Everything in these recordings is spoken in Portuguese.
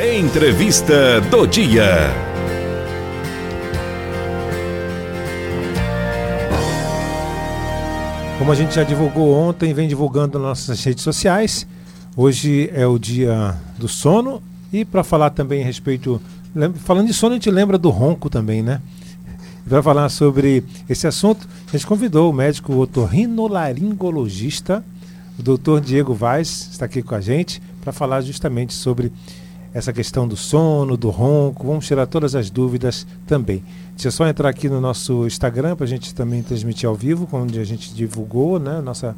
Entrevista do dia. Como a gente já divulgou ontem, vem divulgando nas nossas redes sociais. Hoje é o dia do sono e para falar também a respeito, falando de sono, a gente lembra do ronco também, né? Para falar sobre esse assunto, a gente convidou o médico otorrinolaringologista, o doutor Diego Vaz, está aqui com a gente para falar justamente sobre essa questão do sono, do ronco. Vamos tirar todas as dúvidas também. Deixa eu só entrar aqui no nosso Instagram para a gente também transmitir ao vivo, onde a gente divulgou né, nossa,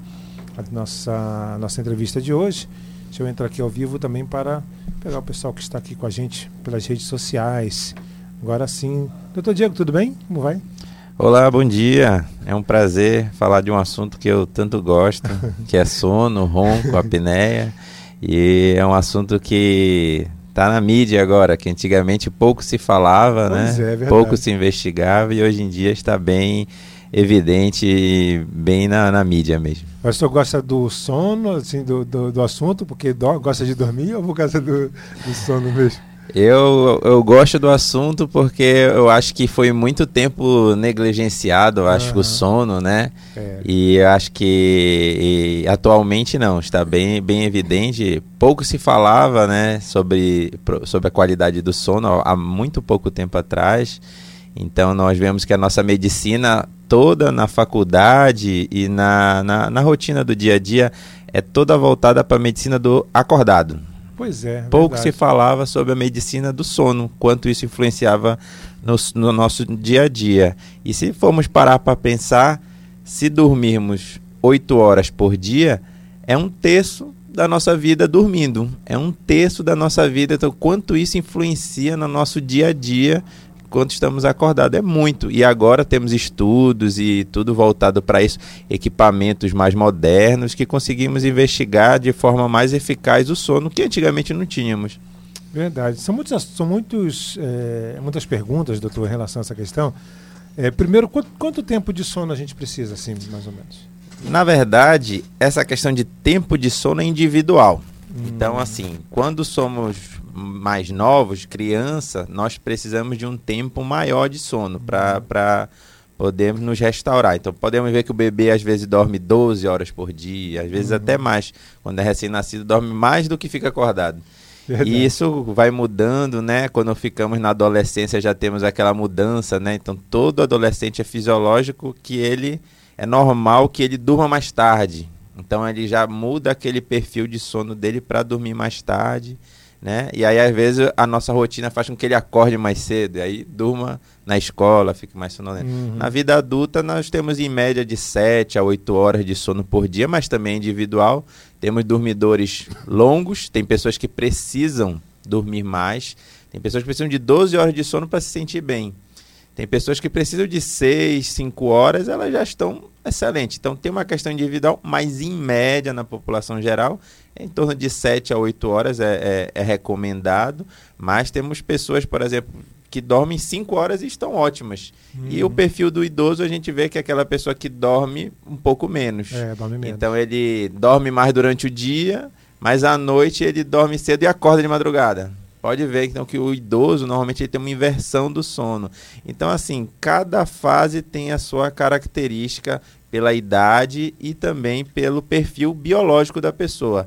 a nossa, nossa entrevista de hoje. Deixa eu entrar aqui ao vivo também para pegar o pessoal que está aqui com a gente pelas redes sociais. Agora sim. Doutor Diego, tudo bem? Como vai? Olá, bom dia. É um prazer falar de um assunto que eu tanto gosto, que é sono, ronco, apneia. E é um assunto que está na mídia agora, que antigamente pouco se falava, pois né? É, pouco se investigava e hoje em dia está bem evidente, bem na, na mídia mesmo. Mas o senhor gosta do sono, assim, do, do, do assunto, porque do, gosta de dormir ou por causa do, do sono mesmo? Eu, eu gosto do assunto porque eu acho que foi muito tempo negligenciado, eu acho uhum. que o sono, né? É. E eu acho que atualmente não, está bem, bem evidente. Pouco se falava, né, sobre, sobre a qualidade do sono há muito pouco tempo atrás. Então nós vemos que a nossa medicina toda na faculdade e na, na, na rotina do dia a dia é toda voltada para a medicina do acordado Pois é. Pouco verdade. se falava sobre a medicina do sono, quanto isso influenciava no, no nosso dia a dia. E se formos parar para pensar, se dormirmos oito horas por dia, é um terço da nossa vida dormindo. É um terço da nossa vida. Então, quanto isso influencia no nosso dia a dia quando estamos acordados. É muito. E agora temos estudos e tudo voltado para isso, equipamentos mais modernos que conseguimos investigar de forma mais eficaz o sono que antigamente não tínhamos. Verdade. São, muitos, são muitos, é, muitas perguntas, doutor, em relação a essa questão. É, primeiro, quanto, quanto tempo de sono a gente precisa, assim, mais ou menos? Na verdade, essa questão de tempo de sono é individual. Hum. Então, assim, quando somos mais novos, criança, nós precisamos de um tempo maior de sono para podermos nos restaurar. Então, podemos ver que o bebê às vezes dorme 12 horas por dia, às vezes uhum. até mais. Quando é recém-nascido, dorme mais do que fica acordado. Verdade. E isso vai mudando, né? Quando ficamos na adolescência, já temos aquela mudança, né? Então, todo adolescente é fisiológico que ele é normal que ele durma mais tarde. Então, ele já muda aquele perfil de sono dele para dormir mais tarde né? E aí, às vezes, a nossa rotina faz com que ele acorde mais cedo, e aí durma na escola, fique mais sonolento. Uhum. Na vida adulta, nós temos em média de 7 a 8 horas de sono por dia, mas também individual. Temos dormidores longos, tem pessoas que precisam dormir mais, tem pessoas que precisam de 12 horas de sono para se sentir bem. Tem pessoas que precisam de 6, 5 horas, elas já estão excelentes. Então tem uma questão individual, mas em média na população geral, em torno de 7 a 8 horas é, é, é recomendado. Mas temos pessoas, por exemplo, que dormem 5 horas e estão ótimas. Uhum. E o uhum. perfil do idoso a gente vê que é aquela pessoa que dorme um pouco menos. É, dorme menos. Então ele dorme mais durante o dia, mas à noite ele dorme cedo e acorda de madrugada. Pode ver então que o idoso normalmente ele tem uma inversão do sono. Então assim, cada fase tem a sua característica pela idade e também pelo perfil biológico da pessoa.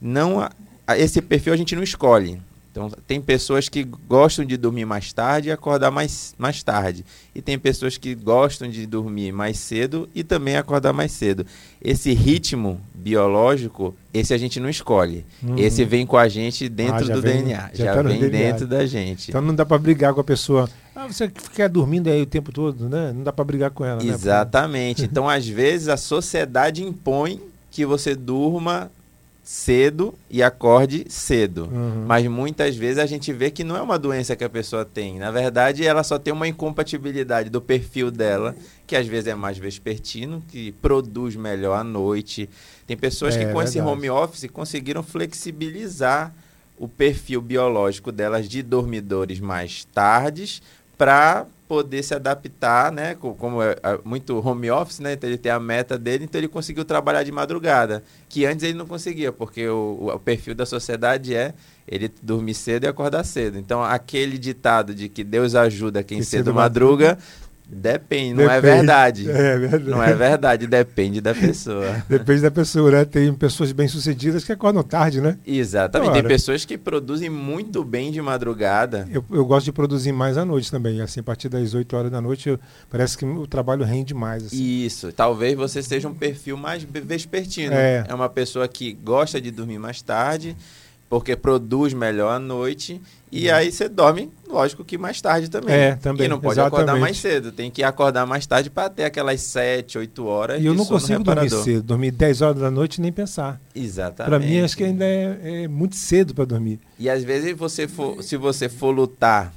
Não esse perfil a gente não escolhe. Então, tem pessoas que gostam de dormir mais tarde e acordar mais, mais tarde. E tem pessoas que gostam de dormir mais cedo e também acordar mais cedo. Esse ritmo biológico, esse a gente não escolhe. Uhum. Esse vem com a gente dentro ah, do vem, DNA. Já, já tá vem DNA. dentro da gente. Então não dá para brigar com a pessoa. Ah, você fica dormindo aí o tempo todo, né? Não dá para brigar com ela. Né? Exatamente. Né? então, às vezes, a sociedade impõe que você durma cedo e acorde cedo. Uhum. Mas muitas vezes a gente vê que não é uma doença que a pessoa tem. Na verdade, ela só tem uma incompatibilidade do perfil dela, que às vezes é mais vespertino, que produz melhor à noite. Tem pessoas é, que com esse home office conseguiram flexibilizar o perfil biológico delas de dormidores mais tardes para poder se adaptar, né? Como é muito home office, né? Então ele tem a meta dele, então ele conseguiu trabalhar de madrugada, que antes ele não conseguia, porque o, o perfil da sociedade é ele dormir cedo e acordar cedo. Então aquele ditado de que Deus ajuda quem que cedo madruga, madruga Depende, não é Depende. é verdade. É verdade. Não é verdade, depende da pessoa. Depende da pessoa, né? Tem pessoas bem-sucedidas que acordam tarde, né? Exatamente. Tem pessoas que produzem muito bem de madrugada. Eu, eu gosto de produzir mais à noite também. Assim, a partir das 8 horas da noite, eu, parece que o trabalho rende mais. Assim. Isso. Talvez você seja um perfil mais vespertino. É. é uma pessoa que gosta de dormir mais tarde, porque produz melhor à noite e aí você dorme, lógico que mais tarde também. É, também. E não pode exatamente. acordar mais cedo. Tem que acordar mais tarde para ter aquelas 7, 8 horas. E eu não consigo reparador. dormir cedo. Dormir 10 horas da noite nem pensar. Exatamente. Para mim, acho que ainda é, é muito cedo para dormir. E às vezes, você for, se você for lutar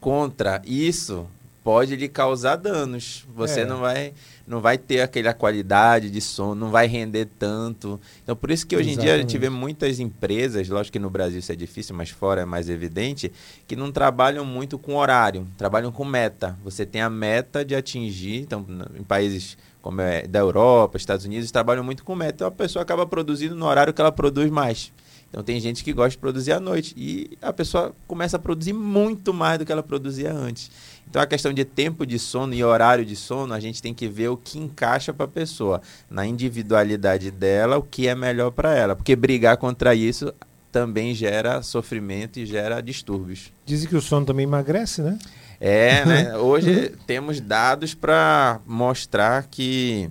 contra isso, pode lhe causar danos. Você é. não vai não vai ter aquela qualidade de som, não vai render tanto. Então, por isso que hoje Exatamente. em dia a gente vê muitas empresas, lógico que no Brasil isso é difícil, mas fora é mais evidente, que não trabalham muito com horário, trabalham com meta. Você tem a meta de atingir, então, em países como é da Europa, Estados Unidos, trabalham muito com meta. Então, a pessoa acaba produzindo no horário que ela produz mais. Então tem gente que gosta de produzir à noite e a pessoa começa a produzir muito mais do que ela produzia antes. Então a questão de tempo de sono e horário de sono, a gente tem que ver o que encaixa para a pessoa, na individualidade dela, o que é melhor para ela, porque brigar contra isso também gera sofrimento e gera distúrbios. Dizem que o sono também emagrece, né? É, né? Hoje temos dados para mostrar que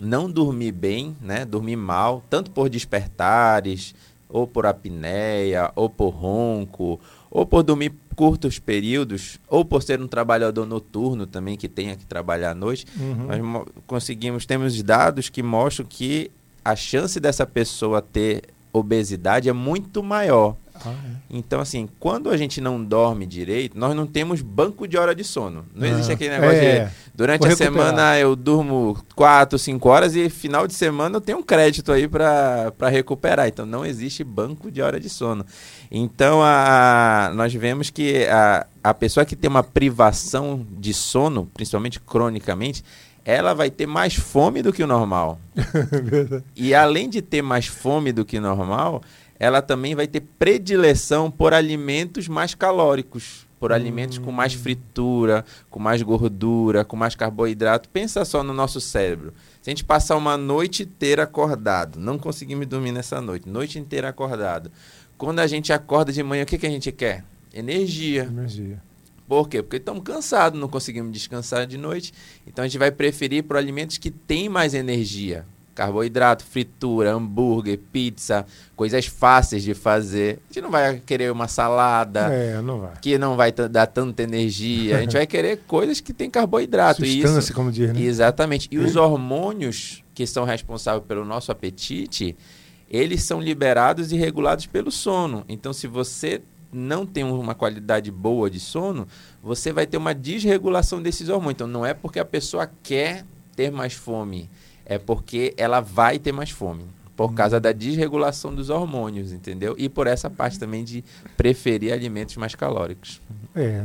não dormir bem, né? Dormir mal, tanto por despertares, ou por apneia, ou por ronco, ou por dormir curtos períodos, ou por ser um trabalhador noturno também que tenha que trabalhar à noite, uhum. nós conseguimos, temos dados que mostram que a chance dessa pessoa ter obesidade é muito maior. Ah, é. Então, assim, quando a gente não dorme direito, nós não temos banco de hora de sono. Não ah, existe aquele negócio é. de durante a semana eu durmo 4, 5 horas e final de semana eu tenho um crédito aí para recuperar. Então, não existe banco de hora de sono. Então, a, nós vemos que a, a pessoa que tem uma privação de sono, principalmente cronicamente, ela vai ter mais fome do que o normal. e além de ter mais fome do que o normal, ela também vai ter predileção por alimentos mais calóricos, por hum. alimentos com mais fritura, com mais gordura, com mais carboidrato. Pensa só no nosso cérebro. Se a gente passar uma noite inteira acordado, não conseguimos dormir nessa noite, noite inteira acordado, quando a gente acorda de manhã, o que, que a gente quer? Energia. Energia. Por quê? Porque estamos cansados, não conseguimos descansar de noite. Então a gente vai preferir por alimentos que têm mais energia. Carboidrato, fritura, hambúrguer, pizza, coisas fáceis de fazer. A gente não vai querer uma salada é, não que não vai dar tanta energia. A gente vai querer coisas que têm carboidrato. Substância, Isso, como diz, né? Exatamente. E os hormônios que são responsáveis pelo nosso apetite, eles são liberados e regulados pelo sono. Então, se você não tem uma qualidade boa de sono, você vai ter uma desregulação desses hormônios. Então, não é porque a pessoa quer ter mais fome, é porque ela vai ter mais fome. Por hum. causa da desregulação dos hormônios, entendeu? E por essa parte também de preferir alimentos mais calóricos. É,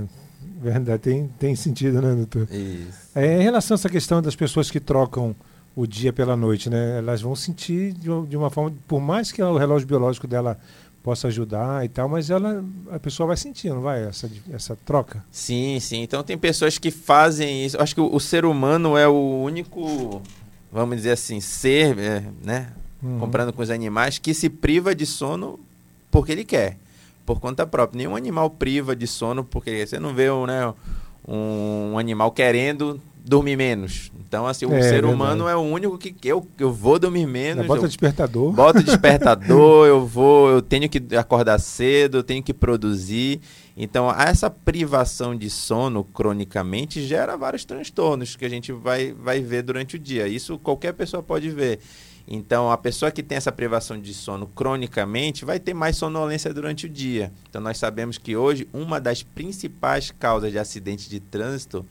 verdade, tem, tem sentido, né, doutor? Isso. É, em relação a essa questão das pessoas que trocam o dia pela noite, né? Elas vão sentir de, de uma forma, por mais que o relógio biológico dela possa ajudar e tal, mas ela a pessoa vai sentir, não vai essa essa troca? Sim, sim. Então tem pessoas que fazem isso. Acho que o, o ser humano é o único, vamos dizer assim, ser, é, né? Uhum. Comprando com os animais que se priva de sono porque ele quer, por conta própria. Nenhum animal priva de sono porque você não vê né, um, um animal querendo dormir menos. Então, assim, o é, ser humano é o único que eu, eu vou dormir menos. Bota eu, despertador. Bota despertador, eu vou, eu tenho que acordar cedo, eu tenho que produzir. Então, essa privação de sono cronicamente gera vários transtornos que a gente vai, vai ver durante o dia. Isso qualquer pessoa pode ver. Então, a pessoa que tem essa privação de sono cronicamente vai ter mais sonolência durante o dia. Então, nós sabemos que hoje uma das principais causas de acidente de trânsito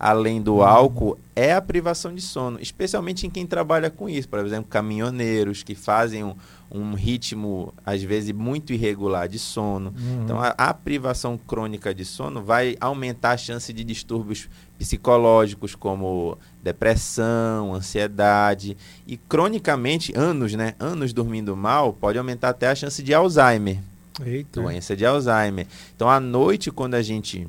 além do álcool, é a privação de sono, especialmente em quem trabalha com isso, por exemplo, caminhoneiros que fazem um, um ritmo, às vezes, muito irregular de sono. Uhum. Então, a, a, privação crônica de sono vai aumentar a chance de distúrbios psicológicos, como depressão, ansiedade. E, cronicamente, anos, né? Anos dormindo mal, pode aumentar até a chance de Alzheimer. Eita. Doença de Alzheimer. Então, à noite, quando a gente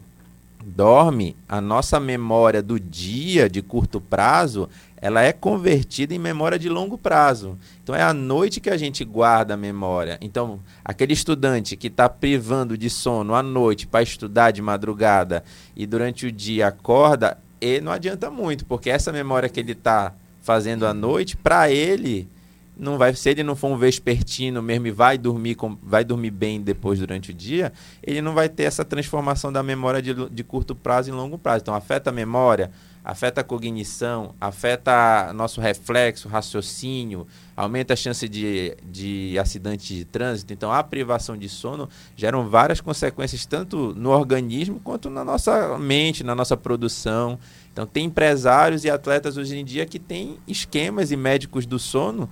dorme, a nossa memória do dia de curto prazo, ela é convertida em memória de longo prazo. Então é à noite que a gente guarda a memória. Então, aquele estudante que está privando de sono à noite para estudar de madrugada e durante o dia acorda, e não adianta muito, porque essa memória que ele está fazendo à noite, para ele não vai se ele não for um vespertino mesmo e vai dormir com, vai dormir bem depois durante o dia, ele não vai ter essa transformação da memória de, de curto prazo em longo prazo. Então afeta a memória, afeta a cognição, afeta nosso reflexo, raciocínio, aumenta a chance de, de acidente de trânsito. Então, a privação de sono geram várias consequências, tanto no organismo quanto na nossa mente, na nossa produção. Então, tem empresários e atletas hoje em dia que têm esquemas e médicos do sono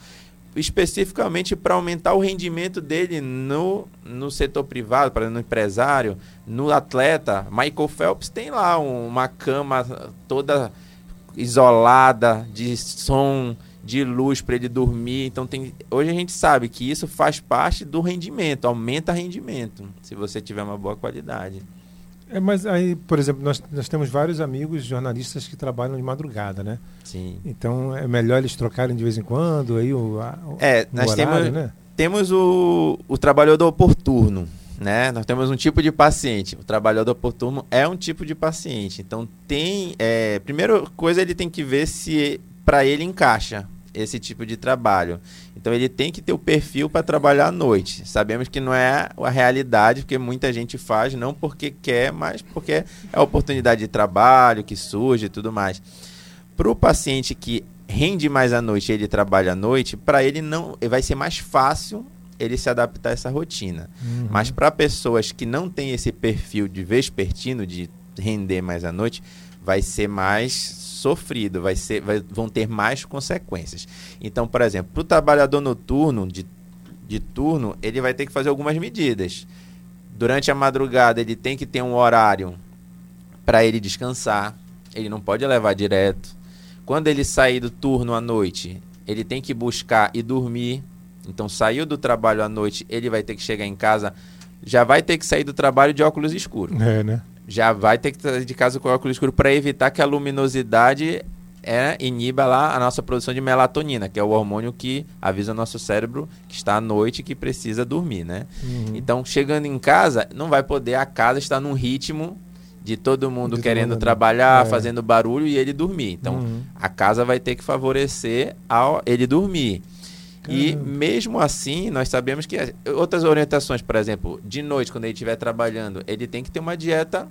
especificamente para aumentar o rendimento dele no, no setor privado, para no empresário, no atleta. Michael Phelps tem lá uma cama toda isolada de som, de luz para ele dormir. Então tem, hoje a gente sabe que isso faz parte do rendimento, aumenta rendimento, se você tiver uma boa qualidade. É, mas aí, por exemplo, nós, nós temos vários amigos jornalistas que trabalham de madrugada, né? Sim. Então é melhor eles trocarem de vez em quando aí o, a, É, o nós horário, temos, né? temos o, o trabalhador oportuno, né? Nós temos um tipo de paciente. O trabalhador oportuno é um tipo de paciente. Então tem, é, primeira coisa ele tem que ver se para ele encaixa esse tipo de trabalho. Então ele tem que ter o perfil para trabalhar à noite. Sabemos que não é a realidade, porque muita gente faz não porque quer, mas porque é a oportunidade de trabalho que surge e tudo mais. Para o paciente que rende mais à noite e ele trabalha à noite, para ele não vai ser mais fácil ele se adaptar a essa rotina. Uhum. Mas para pessoas que não têm esse perfil de vespertino, de render mais à noite, vai ser mais sofrido, vai ser, vai, vão ter mais consequências. Então, por exemplo, para o trabalhador noturno, de, de turno, ele vai ter que fazer algumas medidas. Durante a madrugada, ele tem que ter um horário para ele descansar, ele não pode levar direto. Quando ele sair do turno à noite, ele tem que buscar e dormir. Então, saiu do trabalho à noite, ele vai ter que chegar em casa, já vai ter que sair do trabalho de óculos escuros. É, né? Já vai ter que sair de casa com óculos escuro para evitar que a luminosidade é, iniba lá a nossa produção de melatonina, que é o hormônio que avisa o nosso cérebro que está à noite e que precisa dormir, né? Uhum. Então, chegando em casa, não vai poder a casa estar num ritmo de todo mundo de querendo todo trabalhar, é. fazendo barulho e ele dormir. Então, uhum. a casa vai ter que favorecer ao ele dormir. E mesmo assim, nós sabemos que outras orientações, por exemplo, de noite, quando ele estiver trabalhando, ele tem que ter uma dieta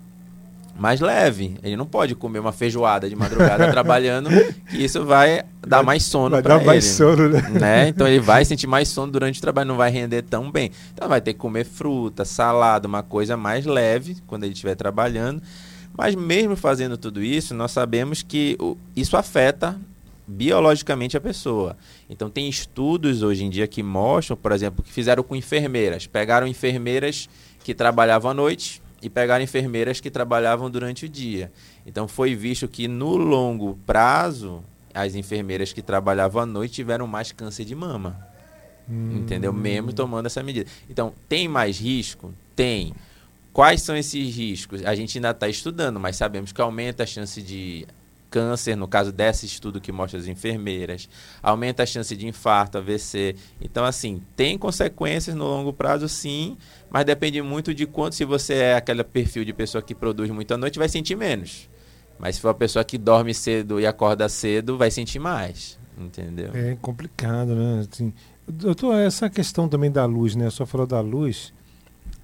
mais leve. Ele não pode comer uma feijoada de madrugada trabalhando, que isso vai dar mais sono para ele. mais sono, né? né? Então ele vai sentir mais sono durante o trabalho, não vai render tão bem. Então vai ter que comer fruta, salada, uma coisa mais leve quando ele estiver trabalhando. Mas mesmo fazendo tudo isso, nós sabemos que isso afeta biologicamente a pessoa. Então tem estudos hoje em dia que mostram, por exemplo, que fizeram com enfermeiras. Pegaram enfermeiras que trabalhavam à noite e pegaram enfermeiras que trabalhavam durante o dia. Então foi visto que no longo prazo as enfermeiras que trabalhavam à noite tiveram mais câncer de mama. Hum. Entendeu? Mesmo tomando essa medida. Então, tem mais risco? Tem. Quais são esses riscos? A gente ainda está estudando, mas sabemos que aumenta a chance de câncer, no caso desse estudo que mostra as enfermeiras, aumenta a chance de infarto, AVC. Então, assim, tem consequências no longo prazo, sim, mas depende muito de quanto, se você é aquele perfil de pessoa que produz muito à noite, vai sentir menos. Mas se for uma pessoa que dorme cedo e acorda cedo, vai sentir mais, entendeu? É complicado, né? Assim, doutor, essa questão também da luz, né? Só falou da luz.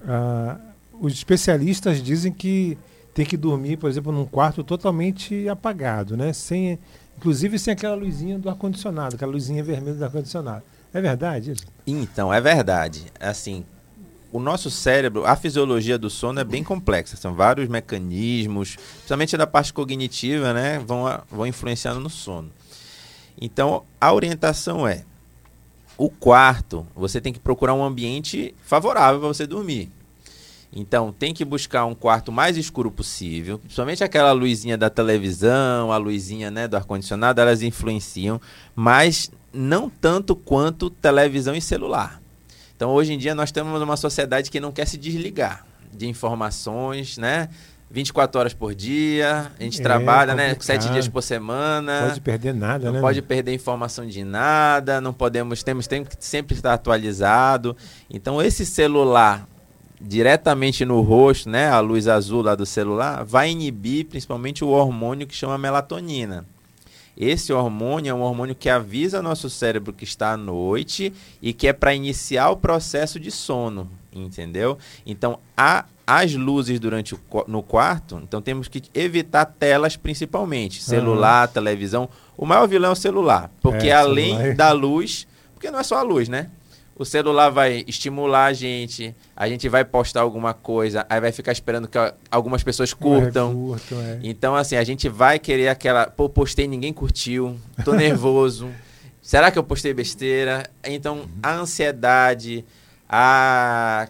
Ah, os especialistas dizem que tem que dormir, por exemplo, num quarto totalmente apagado, né? Sem, inclusive sem aquela luzinha do ar-condicionado, aquela luzinha vermelha do ar-condicionado. É verdade isso? Então, é verdade. Assim, o nosso cérebro, a fisiologia do sono é bem complexa. São vários mecanismos, principalmente da parte cognitiva, né? Vão, vão influenciando no sono. Então, a orientação é O quarto, você tem que procurar um ambiente favorável para você dormir. Então, tem que buscar um quarto mais escuro possível. Principalmente aquela luzinha da televisão, a luzinha né, do ar-condicionado, elas influenciam, mas não tanto quanto televisão e celular. Então, hoje em dia, nós temos uma sociedade que não quer se desligar de informações, né? 24 horas por dia, a gente é, trabalha, né? Sete dias por semana. Não pode perder nada, não né? Não pode perder informação de nada, não podemos, temos, temos que sempre estar atualizado. Então, esse celular diretamente no rosto, né? A luz azul lá do celular, vai inibir principalmente o hormônio que chama melatonina. Esse hormônio é um hormônio que avisa nosso cérebro que está à noite e que é para iniciar o processo de sono, entendeu? Então, a as luzes durante o, no quarto, então temos que evitar telas principalmente, celular, uhum. televisão. O maior vilão é o celular, porque é, além celular. Da luz, porque não é só a luz, né? O celular vai estimular a gente, a gente vai postar alguma coisa, aí vai ficar esperando que algumas pessoas curtam. É, curto, é. Então, assim, a gente vai querer aquela. Pô, postei, ninguém curtiu, tô nervoso. Será que eu postei besteira? Então, a ansiedade, a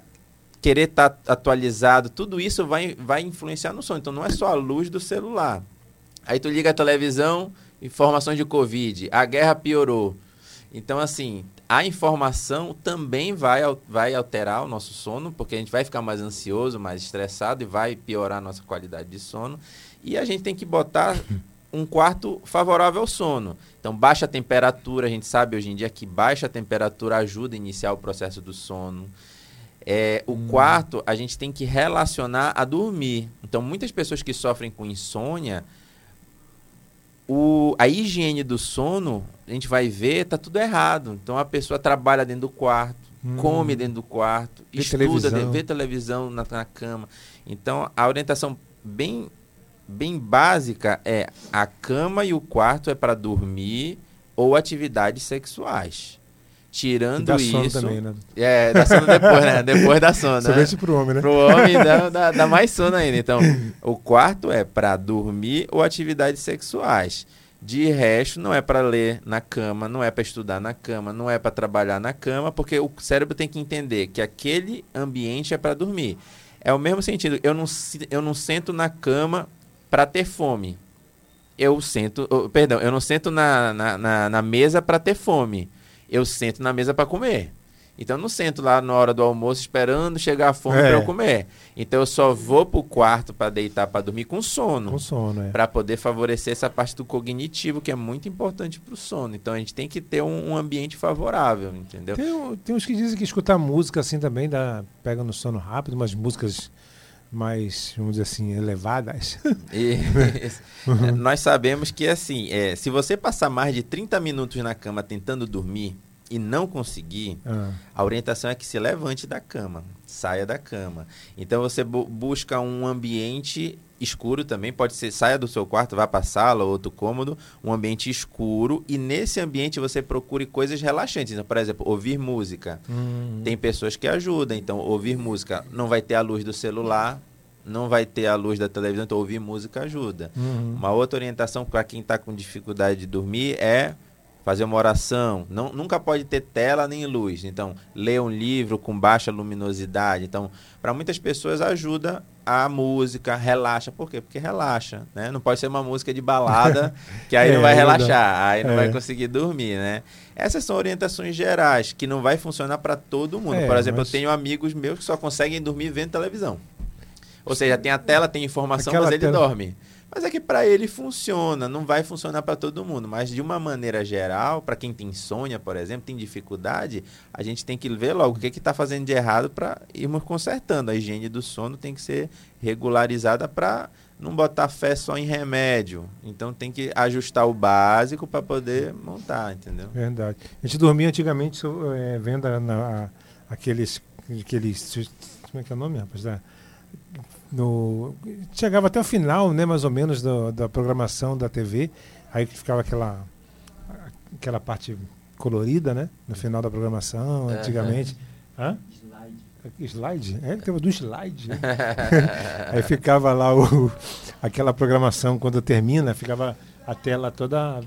querer estar tá atualizado, tudo isso vai, vai influenciar no sono. Então não é só a luz do celular. Aí tu liga a televisão, informações de Covid, a guerra piorou. Então, assim, a informação também vai, vai alterar o nosso sono, porque a gente vai ficar mais ansioso, mais estressado e vai piorar a nossa qualidade de sono. E a gente tem que botar um quarto favorável ao sono. Então, baixa temperatura, a gente sabe hoje em dia que baixa temperatura ajuda a iniciar o processo do sono. É, o hum. quarto a gente tem que relacionar a dormir. Então, muitas pessoas que sofrem com insônia, o, a higiene do sono, a gente vai ver, tá tudo errado. Então, a pessoa trabalha dentro do quarto, hum. come dentro do quarto, vê estuda, televisão. vê televisão na, na cama. Então, a orientação bem, bem básica é a cama e o quarto é para dormir ou atividades sexuais. Tirando isso. Também, né? É, dá sono depois, né? Depois da sono. Somente né? pro homem, né? Pro homem dá, dá, dá mais sono ainda. Então, o quarto é para dormir ou atividades sexuais. De resto, não é para ler na cama, não é para estudar na cama, não é para trabalhar na cama, porque o cérebro tem que entender que aquele ambiente é para dormir. É o mesmo sentido. Eu não, eu não sento na cama para ter fome. Eu sento, oh, perdão, eu não sento na, na, na, na mesa para ter fome eu sento na mesa para comer. Então eu não sento lá na hora do almoço esperando chegar a fome é. para eu comer. Então eu só vou pro quarto para deitar para dormir com sono. Com sono, é. Para poder favorecer essa parte do cognitivo que é muito importante para o sono. Então a gente tem que ter um, um ambiente favorável, entendeu? Tem, tem, uns que dizem que escutar música assim também dá, pega no sono rápido, umas músicas mais, vamos dizer assim, elevadas. E, nós sabemos que, assim, é, se você passar mais de 30 minutos na cama tentando dormir e não conseguir, ah. a orientação é que se levante da cama, saia da cama. Então você bu busca um ambiente escuro também, pode ser, saia do seu quarto, vá para a sala ou outro cômodo, um ambiente escuro e nesse ambiente você procure coisas relaxantes. Então, por exemplo, ouvir música. Uhum. Tem pessoas que ajudam, então ouvir música não vai ter a luz do celular, não vai ter a luz da televisão, então ouvir música ajuda. Uhum. Uma outra orientação para quem está com dificuldade de dormir é fazer uma oração. Não, nunca pode ter tela nem luz. Então, ler um livro com baixa luminosidade. Então, para muitas pessoas ajuda a música, relaxa. Por quê? Porque relaxa, né? Não pode ser uma música de balada que aí é, não vai relaxar, aí não é. vai conseguir dormir, né? Essas são orientações gerais que não vai funcionar para todo mundo. É, Por exemplo, mas... eu tenho amigos meus que só conseguem dormir vendo televisão. Ou seja, tem a tela, tem informação, Aquela mas ele tela... dorme. Mas é que para ele funciona, não vai funcionar para todo mundo. Mas de uma maneira geral, para quem tem insônia, por exemplo, tem dificuldade, a gente tem que ver logo o que está fazendo de errado para irmos consertando. A higiene do sono tem que ser regularizada para não botar fé só em remédio. Então tem que ajustar o básico para poder montar, entendeu? Verdade. A gente dormia antigamente é, vendo na, aqueles, aqueles. Como é que é o nome, rapaz? No chegava até o final, né, mais ou menos do, da programação da TV, aí ficava aquela aquela parte colorida, né, no final da programação, antigamente. Hã? Slide? É, teve do slide. Né? aí ficava lá o, aquela programação quando termina, ficava a tela toda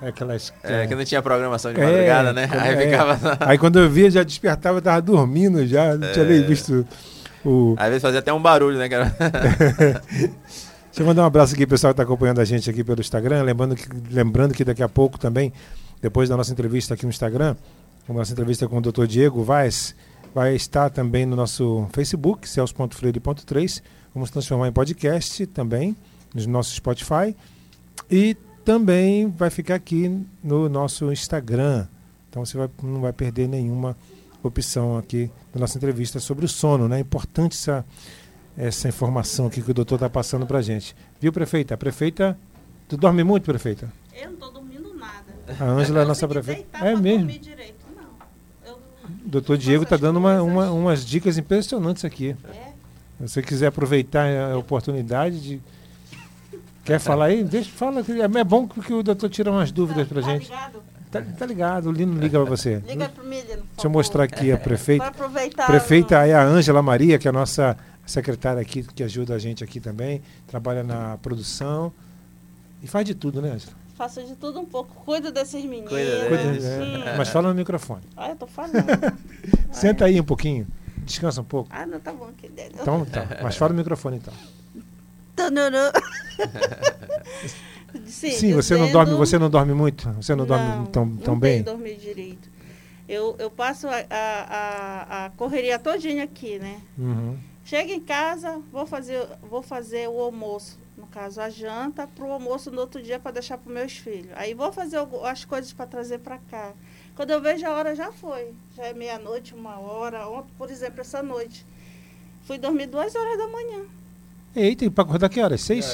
Aquelas, é, que não tinha programação de madrugada, né? Aí, é. ficava... aí quando eu via, já despertava, tava dormindo já, não tinha nem visto o... Às vezes fazia até um barulho, né, cara? Deixa eu mandar um abraço aqui, pessoal que está acompanhando a gente aqui pelo Instagram. Lembrando que, lembrando que daqui a pouco também, depois da nossa entrevista aqui no Instagram, a nossa entrevista com o Dr. Diego Vaz, vai estar também no nosso Facebook, celso.freire.3. Vamos transformar em podcast também, no nosso Spotify. E também vai ficar aqui no nosso Instagram. Então você vai, não vai perder nenhuma opção aqui da nossa entrevista sobre o sono. Né? É importante essa, essa informação aqui que o doutor está passando para a gente. Viu, prefeita? A prefeita. Tu dorme muito, prefeita? Eu não estou dormindo nada. A Ângela é nossa prefeita. É mesmo? Direito, eu, doutor Diego está dando uma, uma, umas dicas impressionantes aqui. É? Se você quiser aproveitar a oportunidade de Quer falar aí? Deixa, fala. É bom que o doutor tira umas dúvidas pra tá gente. Ligado? Tá, tá ligado? O Lino liga pra você. Liga pro mim, Lino, Deixa eu mostrar aqui a prefeita. aproveitar. Prefeita é a Ângela Maria, que é a nossa secretária aqui, que ajuda a gente aqui também. Trabalha na produção. E faz de tudo, né, Ângela? Faço de tudo um pouco. Cuido desses meninos. Cuida deles. É. Mas fala no microfone. Ah, eu tô falando. Senta aí um pouquinho. Descansa um pouco. Ah, não, tá bom. Que então, tá. Mas fala no microfone, então. Sim, Sim você não dorme, você não dorme muito, você não, não dorme tão, tão não bem. Não dormir direito. Eu, eu passo a, a, a correria todinha aqui, né? Uhum. Chego em casa, vou fazer, vou fazer o almoço, no caso a janta, para o almoço no outro dia para deixar para meus filhos. Aí vou fazer as coisas para trazer para cá. Quando eu vejo a hora já foi, já é meia-noite, uma hora. Ontem, por exemplo, essa noite, fui dormir duas horas da manhã. Eita, e para acordar que horas? Seis?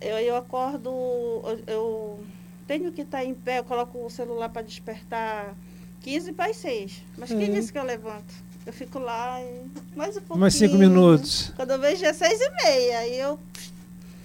Eu, eu acordo, eu, eu tenho que estar em pé, eu coloco o celular para despertar 15 para as 6. Mas quem é. disse que eu levanto? Eu fico lá e mais um pouquinho. Mais cinco minutos. Quando eu vejo é seis e meia. Aí eu.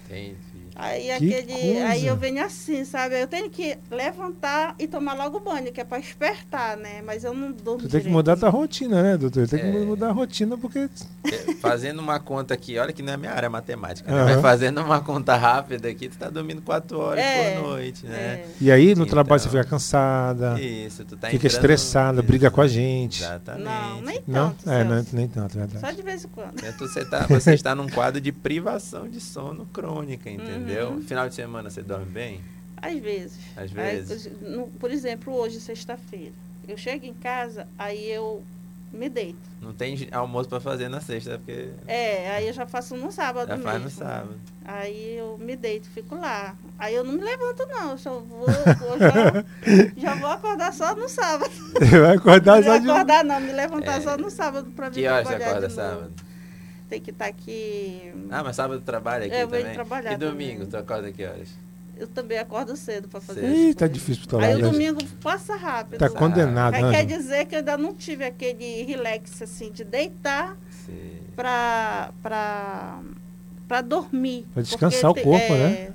Entendi. Aí, aquele, aí eu venho assim, sabe? Eu tenho que levantar e tomar logo banho, que é para despertar, né? Mas eu não durmo. Tu tem que mudar a tua rotina, né, doutor? Tem é... que mudar a rotina porque. É, fazendo uma conta aqui, olha que não é minha área matemática, né? Mas fazendo uma conta rápida aqui, tu tá dormindo quatro horas é, por noite, né? É. E aí no então, trabalho você fica cansada. Isso, tu tá Fica estressada, isso, briga com a gente. Exatamente. Não, nem tanto. Não? É, não, nem tanto, é verdade. Só de vez em quando. É, você, tá, você está num quadro de privação de sono crônica, entendeu? Uhum. Final de semana você dorme bem? Às vezes. Às vezes. Aí, no, por exemplo, hoje, sexta-feira. Eu chego em casa, aí eu me deito. Não tem almoço para fazer na sexta, porque. É, aí eu já faço no sábado já mesmo. faz no sábado. Aí eu me deito, fico lá. Aí eu não me levanto, não. Eu só vou, vou já, já, vou acordar só no sábado. Vai acordar só de... acordar, não, me levantar é. só no sábado para vir que horas você acorda sábado? Tem que estar tá aqui. Ah, mas sábado trabalha aqui é, eu também? trabalhar. E domingo, também. tu acorda que horas? eu também acordo cedo para fazer Ih, tá difícil para Aí o domingo passa rápido. Tá condenado, Aí quer dizer que eu ainda não tive aquele relax assim de deitar para para para dormir. Para descansar o corpo, é, né?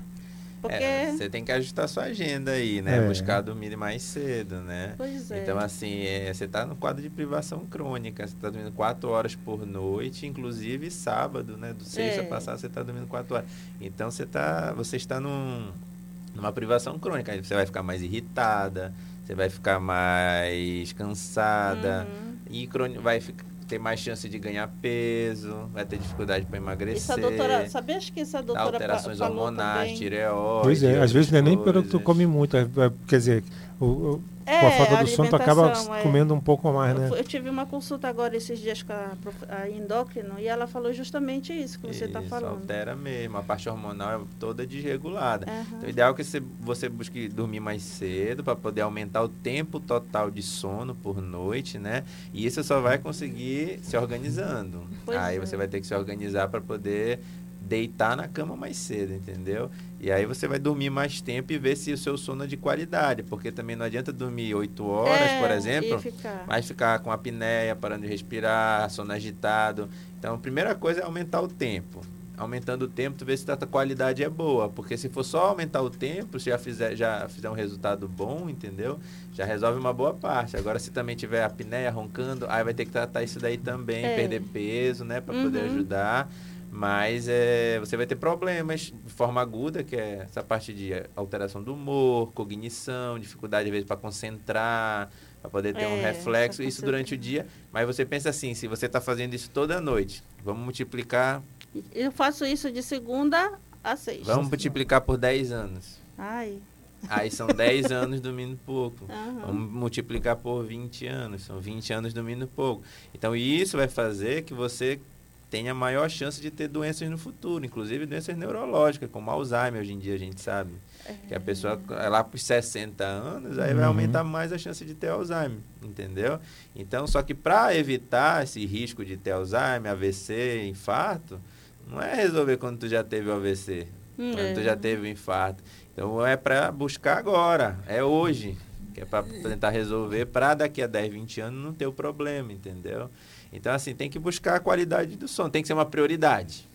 Porque... É, você tem que ajustar sua agenda aí, né? É. Buscar dormir mais cedo, né? Pois é. Então, assim, é, você está no quadro de privação crônica. Você está dormindo quatro horas por noite, inclusive sábado, né? Do sexta é. passado você está dormindo quatro horas. Então, você, tá, você está num numa privação crônica. Você vai ficar mais irritada, você vai ficar mais cansada uhum. e vai ficar ter mais chance de ganhar peso, vai ter dificuldade para emagrecer. Isso a doutora, sabia que essa doutora alterações hormonais, tireoide. Pois é, às vezes não é nem pelo que tu come muito, é, é, quer dizer, o é, com a falta do sono, tu acaba é. comendo um pouco mais, né? Eu, eu, tive uma consulta agora esses dias com a, a endócrino e ela falou justamente isso que você está falando. altera mesmo, a parte hormonal é toda desregulada. Uhum. Então, o ideal é que você, você busque dormir mais cedo para poder aumentar o tempo total de sono por noite, né? E isso só vai conseguir se organizando. Pois Aí é. você vai ter que se organizar para poder deitar na cama mais cedo, entendeu? E aí você vai dormir mais tempo e ver se o seu sono é de qualidade, porque também não adianta dormir 8 horas, é, por exemplo, ficar. mas ficar com apneia, parando de respirar, sono agitado. Então, a primeira coisa é aumentar o tempo. Aumentando o tempo, tu vê se a qualidade é boa, porque se for só aumentar o tempo, se já fizer, já fizer um resultado bom, entendeu? Já resolve uma boa parte. Agora, se também tiver apneia, roncando, aí vai ter que tratar isso daí também, é. perder peso, né, para uhum. poder ajudar. Mas é, você vai ter problemas de forma aguda, que é essa parte de alteração do humor, cognição, dificuldade, às vezes, para concentrar, para poder ter É, um reflexo, isso durante o dia. Mas você pensa assim, se você está fazendo isso toda noite, vamos multiplicar, Eu faço isso de segunda a sexta. vamos multiplicar por 10 anos. Ai. Aí são 10 anos dormindo pouco. aham. Vamos multiplicar por 20 anos. São 20 anos dormindo pouco. Então, isso vai fazer que você tenha maior chance de ter doenças no futuro, inclusive doenças neurológicas, como Alzheimer, hoje em dia a gente sabe. Que a pessoa, é lá para os 60 anos, aí vai Uhum. aumentar mais a chance de ter Alzheimer, entendeu? Então, só que para evitar esse risco de ter Alzheimer, AVC, infarto, não é resolver quando tu já teve o AVC, Hum, quando tu é. já teve o infarto. Então, é para buscar agora, é hoje, que é para tentar resolver para daqui a 10, 20 anos não ter o problema, entendeu? Então, assim, tem que buscar a qualidade do sono, tem que ser uma prioridade.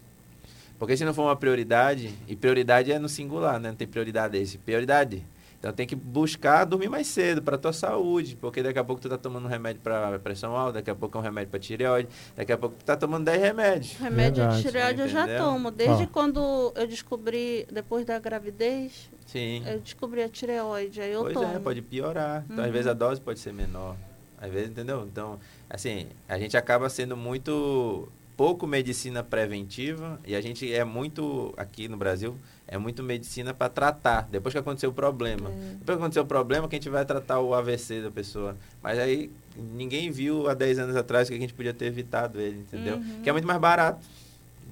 Porque se não for uma prioridade, e prioridade é no singular, né? Não tem prioridade esse, prioridade. Então tem que buscar dormir mais cedo para tua saúde, porque daqui a pouco tu tá tomando um remédio para pressão alta, daqui a pouco é um remédio para tireoide, daqui a pouco tu tá tomando 10 remédios. Remédio Verdade. de tireoide eu já tomo. Desde Ó. quando eu descobri, depois da gravidez, Sim. eu descobri a tireoide. Aí eu pois tomo. é, pode piorar. Então, às Uhum. vezes a dose pode ser menor. Às vezes, entendeu? Então, assim, a gente acaba sendo muito pouco medicina preventiva e a gente é muito aqui no Brasil é muito medicina para tratar depois que aconteceu o problema. É. Depois que aconteceu o problema, que a gente vai tratar o AVC da pessoa. Mas aí ninguém viu há 10 anos atrás que a gente podia ter evitado ele, entendeu? Uhum. Que é muito mais barato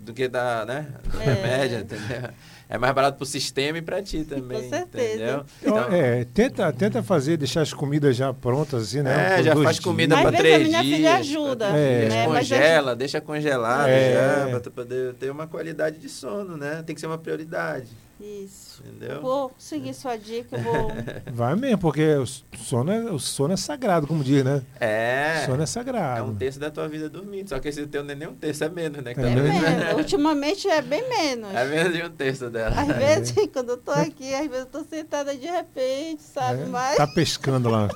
do que da, né, É. remédio, entendeu? É mais barato pro sistema e para ti também, certeza. entendeu? Então, é, tenta, tenta fazer, deixar as comidas já prontas, assim, né? É, já faz comida Às para vezes a três minha dias. filha ajuda, É. né? Descongela, deixa congelado É. já, pra tu poder ter uma qualidade de sono, né? Tem que ser uma prioridade, Isso. entendeu? Vou seguir sua dica, eu vou. Vai mesmo, porque o sono, é, o sono é sagrado, como diz, né? É. O sono é É sagrado. um terço da tua vida dormindo. Só que esse teu é um terço, é menos, né? que É tá É né? menos. Ultimamente é bem menos. É menos de um terço dela. Às vezes, quando eu tô aqui, às vezes eu tô sentada de repente, sabe? É, Mas. Tá pescando lá.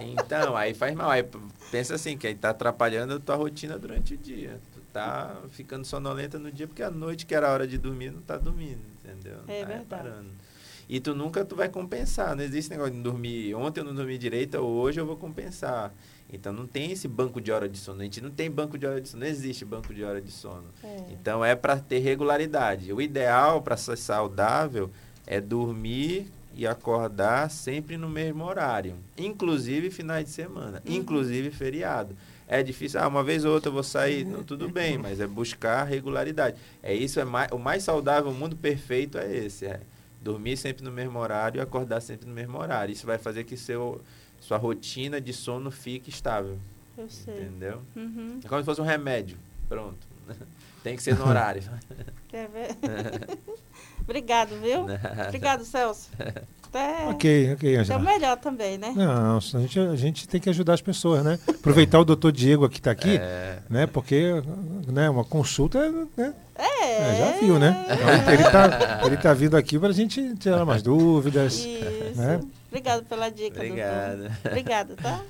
Então, aí faz mal. Aí pensa assim, que aí tá atrapalhando a tua rotina durante o dia. Tu tá ficando sonolenta no dia, porque a noite, que era a hora de dormir, não tá dormindo, entendeu? Não É tá verdade. reparando. E tu nunca tu vai compensar. Não existe negócio de dormir. Ontem eu não dormi direito, hoje eu vou compensar. Então não tem esse banco de hora de sono. A gente não tem banco de hora de sono. Não existe banco de hora de sono. É. Então é para ter regularidade. O ideal para ser saudável é dormir e acordar sempre no mesmo horário, inclusive finais de semana, Uhum. inclusive feriado. É difícil, ah, uma vez ou outra eu vou sair, não, tudo bem, mas é buscar regularidade. É isso, é mais, o mais saudável, o mundo perfeito é esse, é dormir sempre no mesmo horário e acordar sempre no mesmo horário. Isso vai fazer que seu, sua rotina de sono fique estável, Eu sei. entendeu? Uhum. É como se fosse um remédio, pronto. Tem que ser no horário. Quer ver? Obrigado, viu? Obrigado, Celso. Até, Ok, ok, Angela. o melhor também, né? Não, a gente, a gente tem que ajudar as pessoas, né? Aproveitar o doutor Diego que está aqui, É, né? Porque né, uma consulta, né? É. É, já viu, né? Então, ele está ele tá vindo aqui para a gente tirar mais dúvidas. Isso. né? Obrigado pela dica, Obrigado. doutor. Obrigada, tá?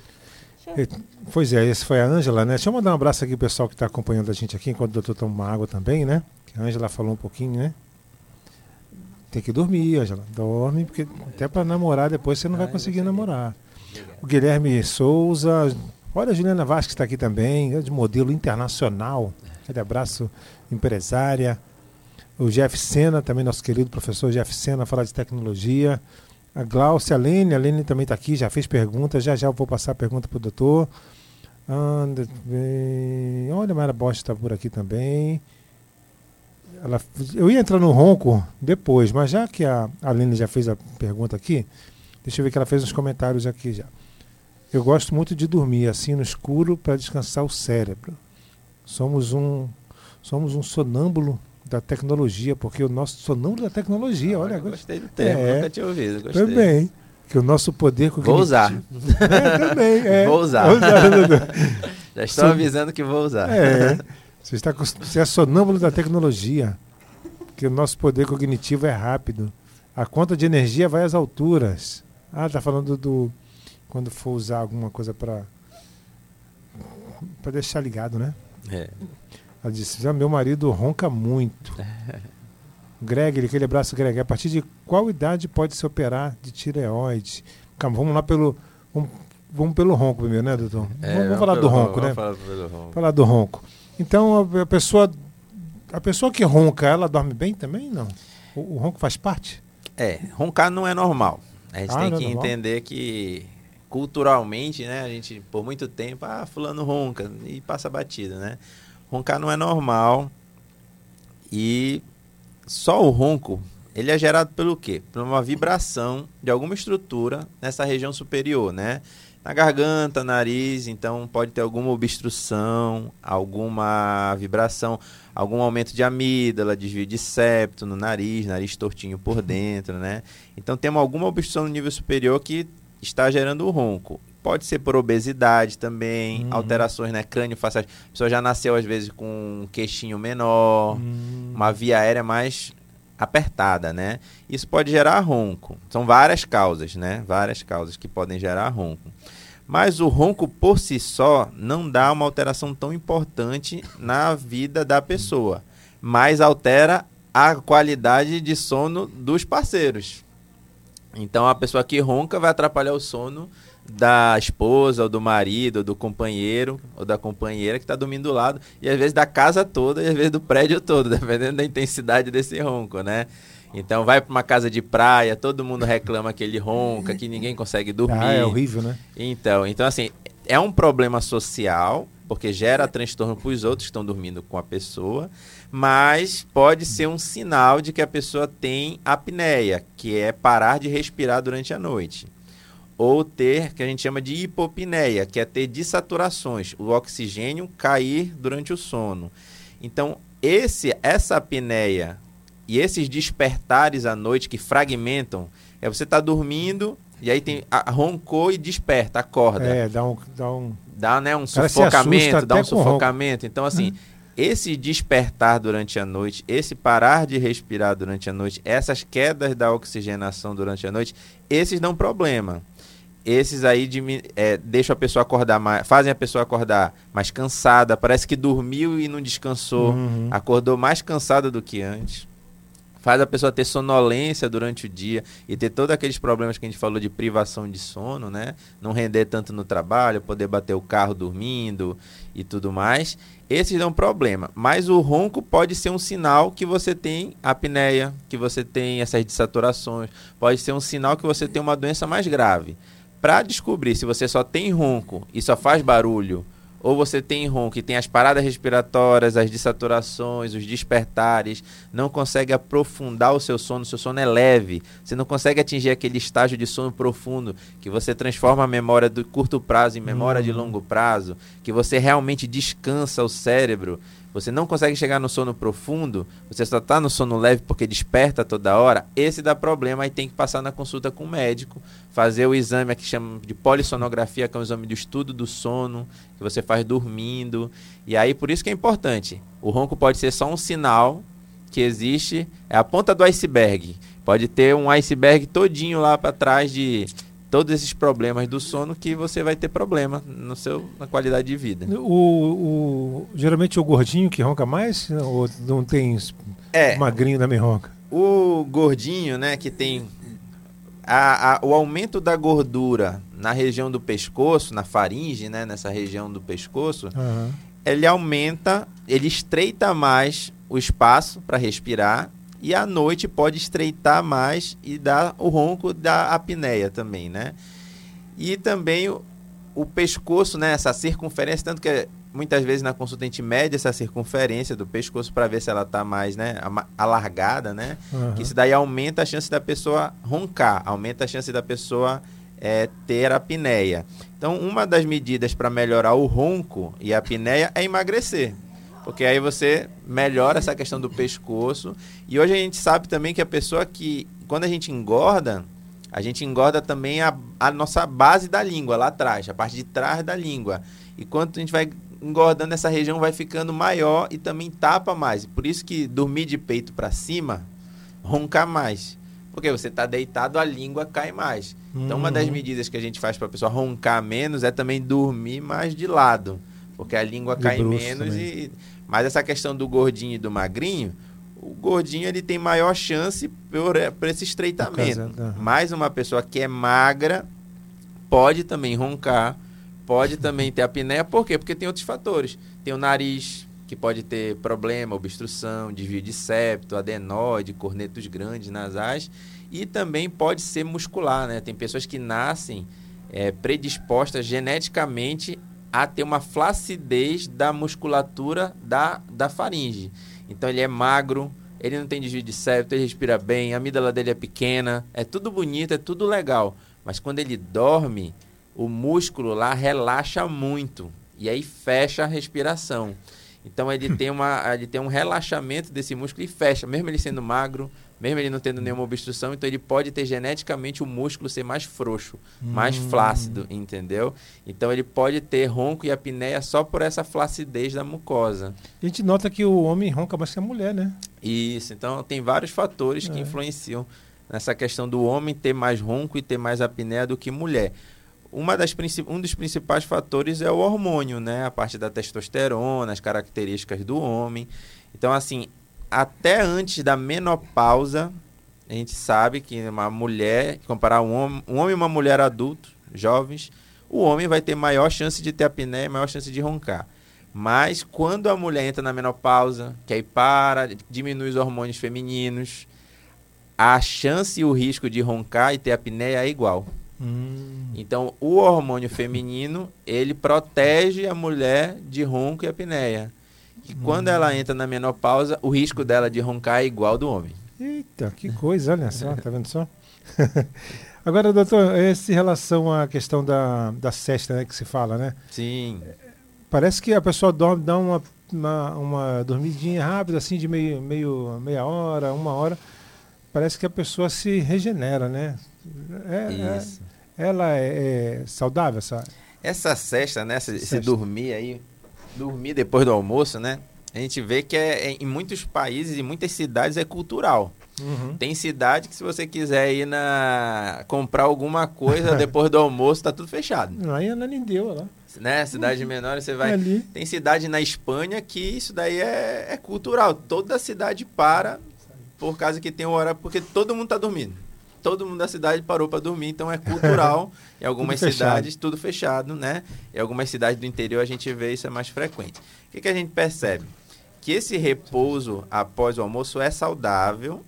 Pois é, esse foi a Ângela, né? Deixa eu mandar um abraço aqui pro pessoal que está acompanhando a gente aqui, enquanto o doutor toma uma água também, né? Que a Ângela falou um pouquinho, né? Tem que dormir, Ângela. Dorme, porque até para namorar depois você não vai Ah, conseguir eu sabia. namorar. O Guilherme Souza, olha a Juliana Vasques está aqui também, é de modelo internacional. Aquele abraço, empresária. O Jeff Sena, também nosso querido professor Jeff Sena, fala de tecnologia. A Glaucia, a Lene, a Lene também está aqui, já fez perguntas, já já eu vou passar a pergunta para o doutor. Bem. Olha, a Mara Bosch está por aqui também. Ela, eu ia entrar no ronco depois, mas já que a Aline já fez a pergunta aqui, deixa eu ver que ela fez uns comentários aqui já. Eu gosto muito de dormir assim no escuro para descansar o cérebro. Somos um somos um sonâmbulo da tecnologia, porque o nosso sonâmbulo da tecnologia, olha, eu agora gostei do termo, É. nunca tinha ouvido. Gostei. também. Que o nosso poder cognitivo. Vou usar. É, também, é. Vou usar. Vou usar. Já estou avisando que vou usar. É. Você, está, você é sonâmbulo da tecnologia. Que o nosso poder cognitivo é rápido. A conta de energia vai às alturas. Ah, tá falando do. Quando for usar alguma coisa para. para deixar ligado, né? É. Ela disse: ah, meu marido ronca muito. Greg, aquele abraço, Greg. A partir de qual idade pode se operar de tireoide? Calma, vamos lá pelo. Vamos, vamos pelo ronco primeiro, né, doutor? É, vamos, vamos falar do ronco, né? Falar, ronco. falar do ronco. Então, a, a, pessoa. A pessoa que ronca, ela dorme bem também? Não? O, o ronco faz parte? É, roncar não é normal. A gente ah, tem que é entender que culturalmente, né, a gente por muito tempo, ah, fulano ronca e passa batida, né? Roncar não é normal. E só o ronco, ele é gerado pelo quê? Por uma vibração de alguma estrutura nessa região superior, né? Na garganta, nariz, então pode ter alguma obstrução, alguma vibração, algum aumento de amígdala, desvio de septo no nariz, nariz tortinho por dentro, né? Então temos alguma obstrução no nível superior que está gerando o ronco. Pode ser por obesidade também, uhum. alterações, né? Crânio faciais. A pessoa já nasceu, às vezes, com um queixinho menor, uhum. uma via aérea mais apertada, né? Isso pode gerar ronco. São várias causas, né? Várias causas que podem gerar ronco. Mas o ronco por si só não dá uma alteração tão importante na vida da pessoa, mas altera a qualidade de sono dos parceiros. Então a pessoa que ronca vai atrapalhar o sono da esposa, ou do marido, ou do companheiro, ou da companheira que está dormindo do lado, e às vezes da casa toda, e às vezes do prédio todo, dependendo da intensidade desse ronco, né? Então vai para uma casa de praia, todo mundo reclama que ele ronca, que ninguém consegue dormir. Ah, é horrível, né? Então, então assim, é um problema social, porque gera transtorno para os outros que estão dormindo com a pessoa, mas pode ser um sinal de que a pessoa tem apneia, que é parar de respirar durante a noite ou ter que a gente chama de hipopneia, que é ter desaturações, o oxigênio cair durante o sono. Então, esse essa apneia e esses despertares à noite que fragmentam, é você tá dormindo e aí tem a, roncou e desperta, acorda. É, dá um dá um dá, né, um sufocamento, dá um sufocamento. Então assim, hum. esse despertar durante a noite, esse parar de respirar durante a noite, essas quedas da oxigenação durante a noite, esses dão problema esses aí de, é, deixam a pessoa acordar mais, fazem a pessoa acordar mais cansada, parece que dormiu e não descansou, uhum. acordou mais cansada do que antes. Faz a pessoa ter sonolência durante o dia e ter todos aqueles problemas que a gente falou de privação de sono, né? Não render tanto no trabalho, poder bater o carro dormindo e tudo mais. Esses dão problema. Mas o ronco pode ser um sinal que você tem apneia, que você tem essas desaturações. Pode ser um sinal que você tem uma doença mais grave para descobrir se você só tem ronco e só faz barulho, ou você tem ronco e tem as paradas respiratórias, as desaturações, os despertares, não consegue aprofundar o seu sono, seu sono é leve, você não consegue atingir aquele estágio de sono profundo que você transforma a memória do curto prazo em memória uhum. de longo prazo, que você realmente descansa o cérebro você não consegue chegar no sono profundo, você só está no sono leve porque desperta toda hora, esse dá problema e tem que passar na consulta com o médico, fazer o exame que chama de polissonografia, que é um exame do estudo do sono, que você faz dormindo. E aí por isso que é importante. O ronco pode ser só um sinal que existe, é a ponta do iceberg. Pode ter um iceberg todinho lá para trás de todos esses problemas do sono que você vai ter problema no seu, na qualidade de vida. O, o geralmente o gordinho que ronca mais ou não tem é, magrinho da ronca? O gordinho, né, que tem a, a, o aumento da gordura na região do pescoço, na faringe, né, nessa região do pescoço, uhum. ele aumenta, ele estreita mais o espaço para respirar e à noite pode estreitar mais e dar o ronco da apneia também, né? E também o, o pescoço, né? Essa circunferência, tanto que muitas vezes na consulta a gente mede essa circunferência do pescoço para ver se ela está mais né, alargada, né? Uhum. Que isso daí aumenta a chance da pessoa roncar, aumenta a chance da pessoa é, ter apneia. Então, uma das medidas para melhorar o ronco e a apneia é emagrecer porque aí você melhora essa questão do pescoço. E hoje a gente sabe também que a pessoa que, quando a gente engorda, a gente engorda também a, a nossa base da língua, lá atrás, a parte de trás da língua. E quando a gente vai engordando, essa região vai ficando maior e também tapa mais. Por isso que dormir de peito para cima, roncar mais. Porque você está deitado, a língua cai mais. Então, uma das uhum. medidas que a gente faz para a pessoa roncar menos é também dormir mais de lado. Porque a língua de cai menos também. e Mas essa questão do gordinho e do magrinho, o gordinho ele tem maior chance por, por esse estreitamento. Por da- Mas uma pessoa que é magra pode também roncar, pode também ter apneia. Por quê? Porque tem outros fatores. Tem o nariz, que pode ter problema, obstrução, desvio de septo, adenoide, cornetos grandes, nasais. E também pode ser muscular, né? Tem pessoas que nascem é, predispostas geneticamente a ter uma flacidez da musculatura da, da faringe. Então ele é magro, ele não tem desvio de septo, ele respira bem, a amígdala dele é pequena, é tudo bonito, é tudo legal. Mas quando ele dorme, o músculo lá relaxa muito e aí fecha a respiração. Então ele tem, uma, ele tem um relaxamento desse músculo e fecha, mesmo ele sendo magro, mesmo ele não tendo nenhuma obstrução, então ele pode ter geneticamente o músculo ser mais frouxo, mais Hum. flácido, entendeu? Então ele pode ter ronco e apneia só por essa flacidez da mucosa. A gente nota que o homem ronca mais que a mulher, né? Isso, então tem vários fatores que É. influenciam nessa questão do homem ter mais ronco e ter mais apneia do que mulher. Uma das, um dos principais fatores é o hormônio, né? A parte da testosterona, as características do homem. Então, assim, até antes da menopausa, a gente sabe que uma mulher, comparar um homem, um homem e uma mulher adulto, jovens, o homem vai ter maior chance de ter apneia, maior chance de roncar. Mas quando a mulher entra na menopausa, que aí para, diminui os hormônios femininos, a chance e o risco de roncar e ter apneia é igual. Hum. Então, o hormônio feminino, ele protege a mulher de ronco e apneia. E quando ela entra na menopausa, o risco dela de roncar é igual ao do homem. Eita, que coisa, olha só, tá vendo só? Agora, doutor, esse em relação à questão da, da cesta, né, que se fala, né? Sim. Parece que a pessoa dorme, dá uma, uma, uma dormidinha rápida, assim, de meio, meio, meia hora, uma hora. Parece que a pessoa se regenera, né? É- é- Isso. ela é, é saudável, essa? Essa cesta, né? Esse, dormir aí, dormir depois do almoço, né? A gente vê que é, é- em muitos países e muitas cidades é cultural. Uhum. Tem cidade que se você quiser ir na comprar alguma coisa depois do almoço, tá tudo fechado. Aí ela nem deu, lá. Né? Cidade menor, você vai. Ali. Tem cidade na Espanha que isso daí é, é cultural. Toda cidade para por causa que tem hora, porque todo mundo tá dormindo. Todo mundo da cidade parou para dormir, então é cultural. em algumas Tudo cidades, tudo fechado, né? Em algumas cidades do interior a gente vê isso é mais frequente. O que, que a gente percebe? Que esse repouso após o almoço é saudável,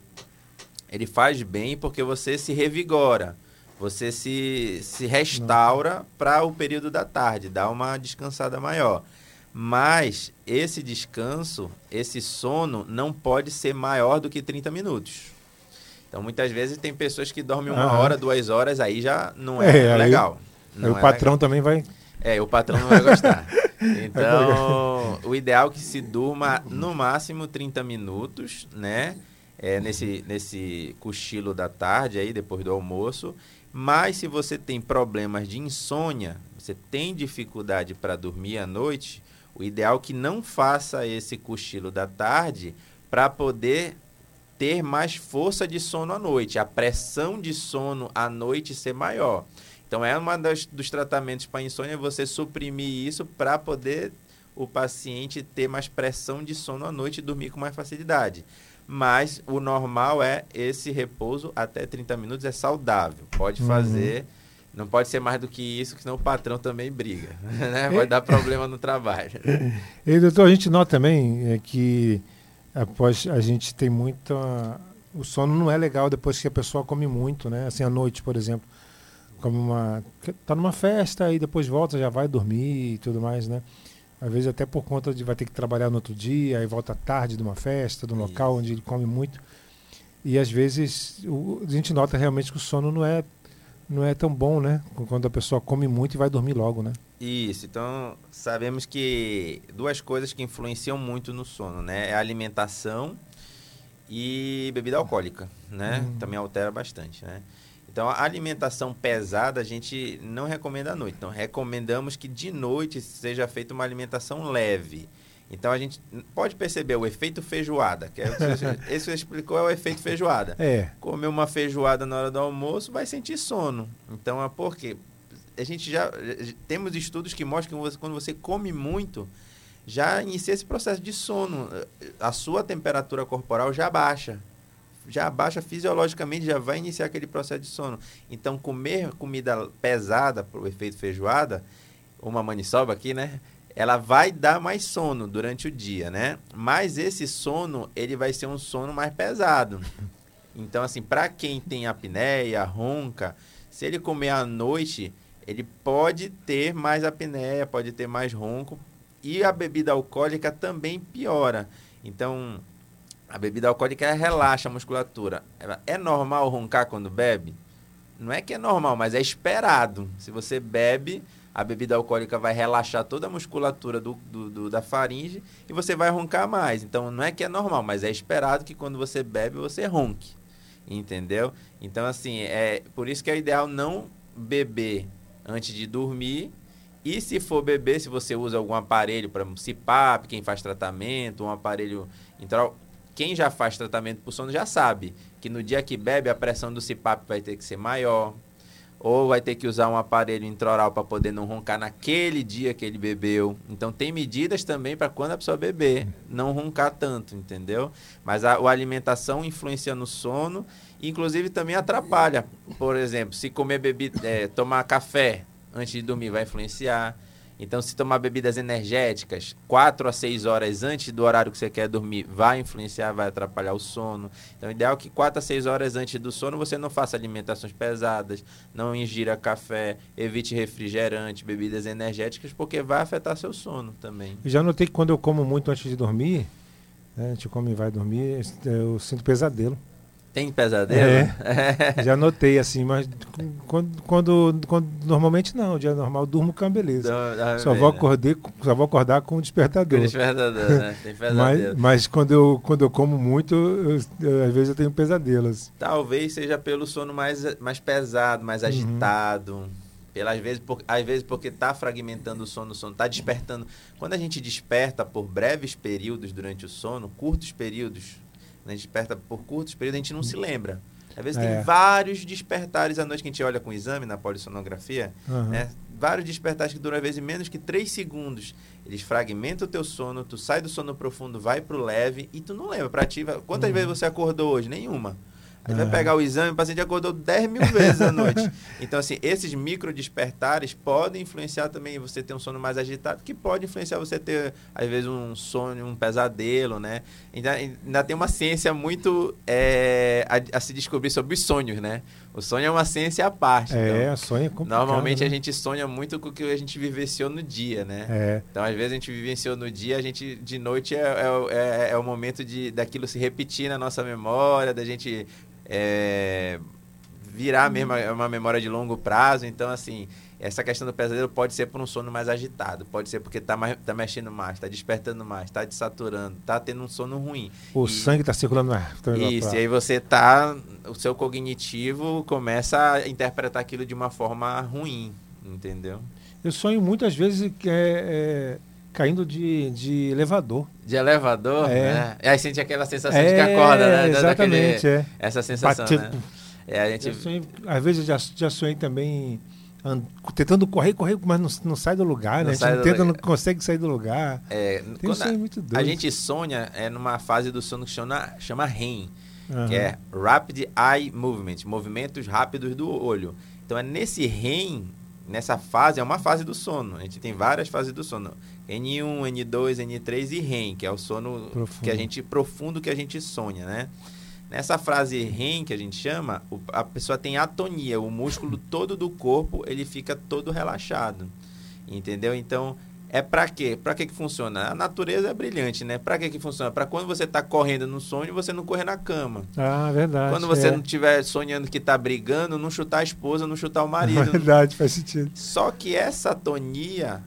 ele faz bem porque você se revigora, você se, se restaura para o período da tarde, dá uma descansada maior. Mas esse descanso, esse sono, não pode ser maior do que 30 minutos. Então, muitas vezes tem pessoas que dormem uma Aham. hora, duas horas, aí já não é, É, aí- legal. Aí Não o é patrão também vai. é, o patrão não vai gostar. Então, o ideal é que se durma no máximo 30 minutos, né? É, nesse, nesse cochilo da tarde aí, depois do almoço. Mas se você tem problemas de insônia, você tem dificuldade para dormir à noite, o ideal é que não faça esse cochilo da tarde para poder ter mais força de sono à noite, a pressão de sono à noite ser maior. Então é uma das, dos tratamentos para insônia você suprimir isso para poder o paciente ter mais pressão de sono à noite e dormir com mais facilidade. Mas o normal é esse repouso até 30 minutos é saudável. Pode Uhum. fazer, não pode ser mais do que isso, que senão o patrão também briga, né? Vai dar problema no trabalho. E, doutor, a gente nota também é, que após a gente tem muita. O sono não é legal depois que a pessoa come muito, né? Assim, à noite, por exemplo. Come uma. Tá numa festa e depois volta, já vai dormir e tudo mais, né? Às vezes até por conta de vai ter que trabalhar no outro dia, aí volta tarde de uma festa, de um local onde ele come muito. E às vezes o- a gente nota realmente que o sono não é, não é tão bom, né? Quando a pessoa come muito e vai dormir logo, né? Isso, então sabemos que duas coisas que influenciam muito no sono, né? É a alimentação e bebida alcoólica, né? Hum. Também altera bastante, né? Então a alimentação pesada a gente não recomenda à noite. Então recomendamos que de noite seja feita uma alimentação leve. Então a gente pode perceber o efeito feijoada, que é, esse que você explicou é o efeito feijoada É. comer uma feijoada na hora do almoço, vai sentir sono. Então, é porque a gente já temos estudos que mostram que você- quando você come muito, já inicia esse processo de sono. A sua temperatura corporal já baixa. Já baixa fisiologicamente, já vai iniciar aquele processo de sono. Então, comer comida pesada, por efeito feijoada, uma maniçoba aqui, né? Ela vai dar mais sono durante o dia, né? Mas esse sono, ele vai ser um sono mais pesado. Então, assim, para quem tem apneia, ronca, se ele comer à noite, ele pode ter mais apneia, pode ter mais ronco, e a bebida alcoólica também piora. Então, a bebida alcoólica relaxa a musculatura. É normal roncar quando bebe? Não é que é normal, mas é esperado. Se você bebe, a bebida alcoólica vai relaxar toda a musculatura do, do, do, da faringe e você vai roncar mais. Então, não é que é normal, mas é esperado que quando você bebe, você ronque. Entendeu? Então, assim, é por isso que é ideal não beber antes de dormir e se for beber, se você usa algum aparelho para CPAP, quem faz tratamento, um aparelho então quem já faz tratamento por sono já sabe que no dia que bebe a pressão do CPAP vai ter que ser maior, ou vai ter que usar um aparelho intraoral para poder não roncar naquele dia que ele bebeu. Então tem medidas também para quando a pessoa beber, não roncar tanto, entendeu? Mas a, a alimentação influencia no sono, inclusive também atrapalha. Por exemplo, se comer bebida, é, tomar café antes de dormir vai influenciar. Então, se tomar bebidas energéticas 4 a 6 horas antes do horário que você quer dormir, vai influenciar, vai atrapalhar o sono. Então, o ideal é que 4 a 6 horas antes do sono você não faça alimentações pesadas, não ingira café, evite refrigerante, bebidas energéticas, porque vai afetar seu sono também. Já notei que quando eu como muito antes de dormir, né, a gente come e vai dormir, eu sinto pesadelo. Tem pesadelo? É, já notei assim, mas quando, quando, quando, normalmente não, dia normal durmo com a beleza. Só, vou acordar, só vou acordar com o despertador. Com despertador, né? Tem pesadelo. mas, mas quando, eu, quando eu como muito, eu, eu, às vezes eu tenho pesadelos. Talvez seja pelo sono mais, mais pesado, mais uhum. agitado. Pelas vezes, por, às vezes porque está fragmentando o sono, o sono está despertando. Quando a gente desperta por breves períodos durante o sono, curtos períodos, a gente desperta por curtos períodos, a gente não se lembra. Às vezes é. tem vários despertares à noite que a gente olha com o exame na polissonografia, uhum. né? Vários despertares que duram às vezes menos que 3 segundos. Eles fragmentam o teu sono, tu sai do sono profundo, vai pro leve e tu não lembra. Pra ti, quantas uhum. vezes você acordou hoje? Nenhuma. Aí vai pegar o exame, o paciente acordou 10 mil vezes à noite. Então, assim, esses micro despertares podem influenciar também você ter um sono mais agitado, que pode influenciar você ter, às vezes, um sonho, um pesadelo, né? Ainda, ainda tem uma ciência muito é, a, a, se descobrir sobre os sonhos, né? O sonho é uma ciência à parte. É, então, sonho é complicado. Normalmente né? a gente sonha muito com o que a gente vivenciou no dia, né? É. Então, às vezes, a gente vivenciou no dia, a gente, de noite, é, é, é, é o momento de, daquilo se repetir na nossa memória, da gente é, virar mesmo uma memória de longo prazo. Então, assim, essa questão do pesadelo pode ser por um sono mais agitado, pode ser porque está tá mexendo mais, está despertando mais, está desaturando, está tendo um sono ruim. O e, sangue está circulando mais. Isso, e aí você tá, o seu cognitivo começa a interpretar aquilo de uma forma ruim, entendeu? Eu sonho muitas vezes que é, é caindo de, de elevador. De elevador? É. Né? E aí sente aquela sensação é, de que acorda, né? Exatamente, Daquele, é. Essa sensação, Bate, né? É, a gente... Sonhei, às vezes eu já, já sonhei também and, tentando correr, correr, mas não, não sai do lugar, não né? A gente tenta, não consegue sair do lugar. É, Tem um sonho muito doido. A gente sonha é numa fase do sono que chama, chama REM, uhum. que é Rapid Eye Movement, movimentos rápidos do olho. Então é nesse REM, nessa fase, é uma fase do sono. A gente tem várias fases do sono. N1, N2, N3 e REM, que é o sono profundo. que a gente profundo que a gente sonha, né? Nessa frase REM que a gente chama, a pessoa tem atonia, o músculo todo do corpo, ele fica todo relaxado. Entendeu? Então, é para quê? Para que que funciona? A natureza é brilhante, né? Para que que funciona? Para quando você está correndo no sonho, você não correr na cama. Ah, verdade. Quando você é. não estiver sonhando que está brigando, não chutar a esposa, não chutar o marido. Verdade, faz sentido. Só que essa atonia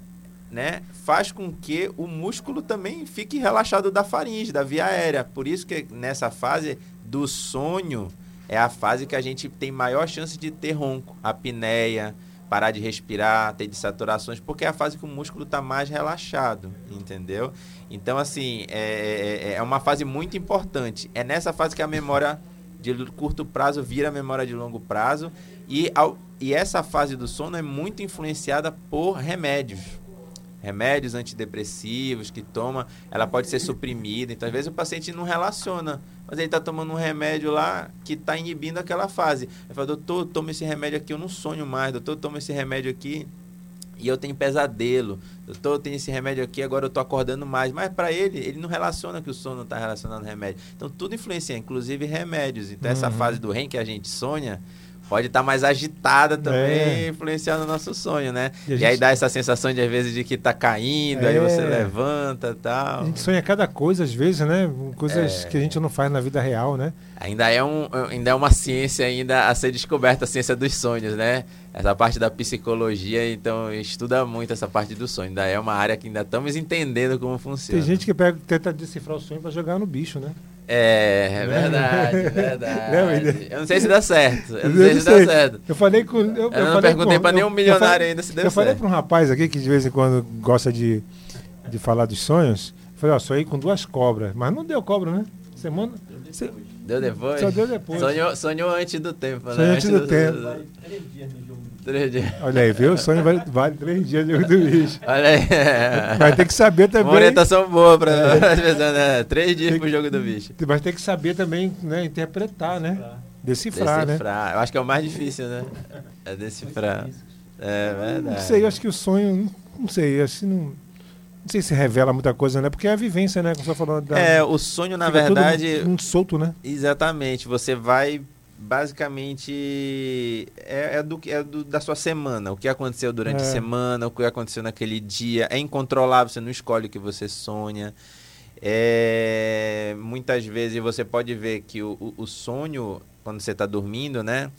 né, faz com que o músculo também fique relaxado da faringe, da via aérea. Por isso que nessa fase do sonho é a fase que a gente tem maior chance de ter ronco, apneia, parar de respirar, ter desaturações, porque é a fase que o músculo está mais relaxado, entendeu? Então, assim, é, é, é uma fase muito importante. É nessa fase que a memória de curto prazo vira memória de longo prazo e, ao, e essa fase do sono é muito influenciada por remédios remédios antidepressivos que toma, ela pode ser suprimida. Então, às vezes o paciente não relaciona, mas ele está tomando um remédio lá que está inibindo aquela fase. Ele fala, doutor, toma esse remédio aqui, eu não sonho mais. Doutor, toma esse remédio aqui e eu tenho pesadelo. Doutor, eu tenho esse remédio aqui, agora eu estou acordando mais. Mas para ele, ele não relaciona que o sono está relacionado ao remédio. Então, tudo influencia, inclusive remédios. Então, uhum. essa fase do REM que a gente sonha pode estar tá mais agitada também, é. influenciando o nosso sonho, né? E, gente... e, aí dá essa sensação de, às vezes, de que está caindo, é. aí você levanta tal. A gente sonha cada coisa, às vezes, né? Coisas é. que a gente não faz na vida real, né? Ainda é, um, ainda é uma ciência ainda a ser descoberta, a ciência dos sonhos, né? Essa parte da psicologia, então, estuda muito essa parte do sonho. Ainda é uma área que ainda estamos entendendo como funciona. Tem gente que pega, tenta decifrar o sonho para jogar no bicho, né? É, é verdade, é verdade. eu não sei se dá certo. Eu não sei se dá certo. Eu falei com. Eu, eu, eu não perguntei para nenhum milionário falei, ainda se deu eu certo. Eu falei para um rapaz aqui que de vez em quando gosta de, de falar dos sonhos. Eu falei, ó, sonhei com duas cobras. Mas não deu cobra, né? Semana. Deu depois? Só deu depois. Sonhou, sonhou antes do tempo, né? Sonhou antes, antes do, do, tempo. Três dias no jogo. Três dias. Olha aí, viu? O sonho vale, vale três dias de jogo do bicho. Olha aí. Vai ter que saber também. Uma orientação boa para é. as pessoas, né? Três dias tem, pro jogo do bicho. Mas tem que saber também, né? Interpretar, né? Decifrar, decifrar, né? Eu acho que é o mais difícil, né? É decifrar. É verdade. Não sei, eu acho que o sonho, não sei, que não não sei se revela muita coisa, né? Porque é a vivência, né? Como você falou. Da, é, o sonho, na verdade. Muito solto, né? Exatamente. Você vai basicamente é, é, do, é do, da sua semana, o que aconteceu durante é. a semana, o que aconteceu naquele dia, é incontrolável, você não escolhe o que você sonha. É, muitas vezes você pode ver que o, o, o sonho, quando você está dormindo, né?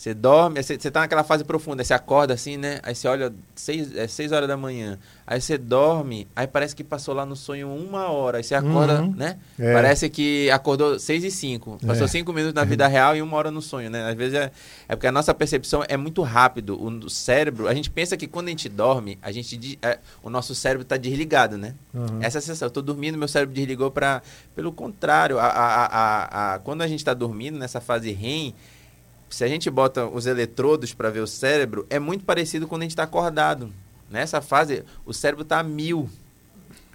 Você dorme, você, você tá naquela fase profunda, você acorda assim, né? Aí você olha, seis, é seis horas da manhã. Aí você dorme, aí parece que passou lá no sonho uma hora. Aí você acorda, uhum. né? É. Parece que acordou seis e cinco. Passou é. cinco minutos na vida real e uma hora no sonho, né? Às vezes é, é porque a nossa percepção é muito rápido. O, cérebro, a gente pensa que quando a gente dorme, a gente, é, o nosso cérebro está desligado, né? Uhum. Essa é a sensação. Eu tô dormindo, meu cérebro desligou para... Pelo contrário, a, a, a, a, quando a gente está dormindo, nessa fase REM se a gente bota os eletrodos para ver o cérebro, é muito parecido quando a gente está acordado. Nessa fase, o cérebro está a mil.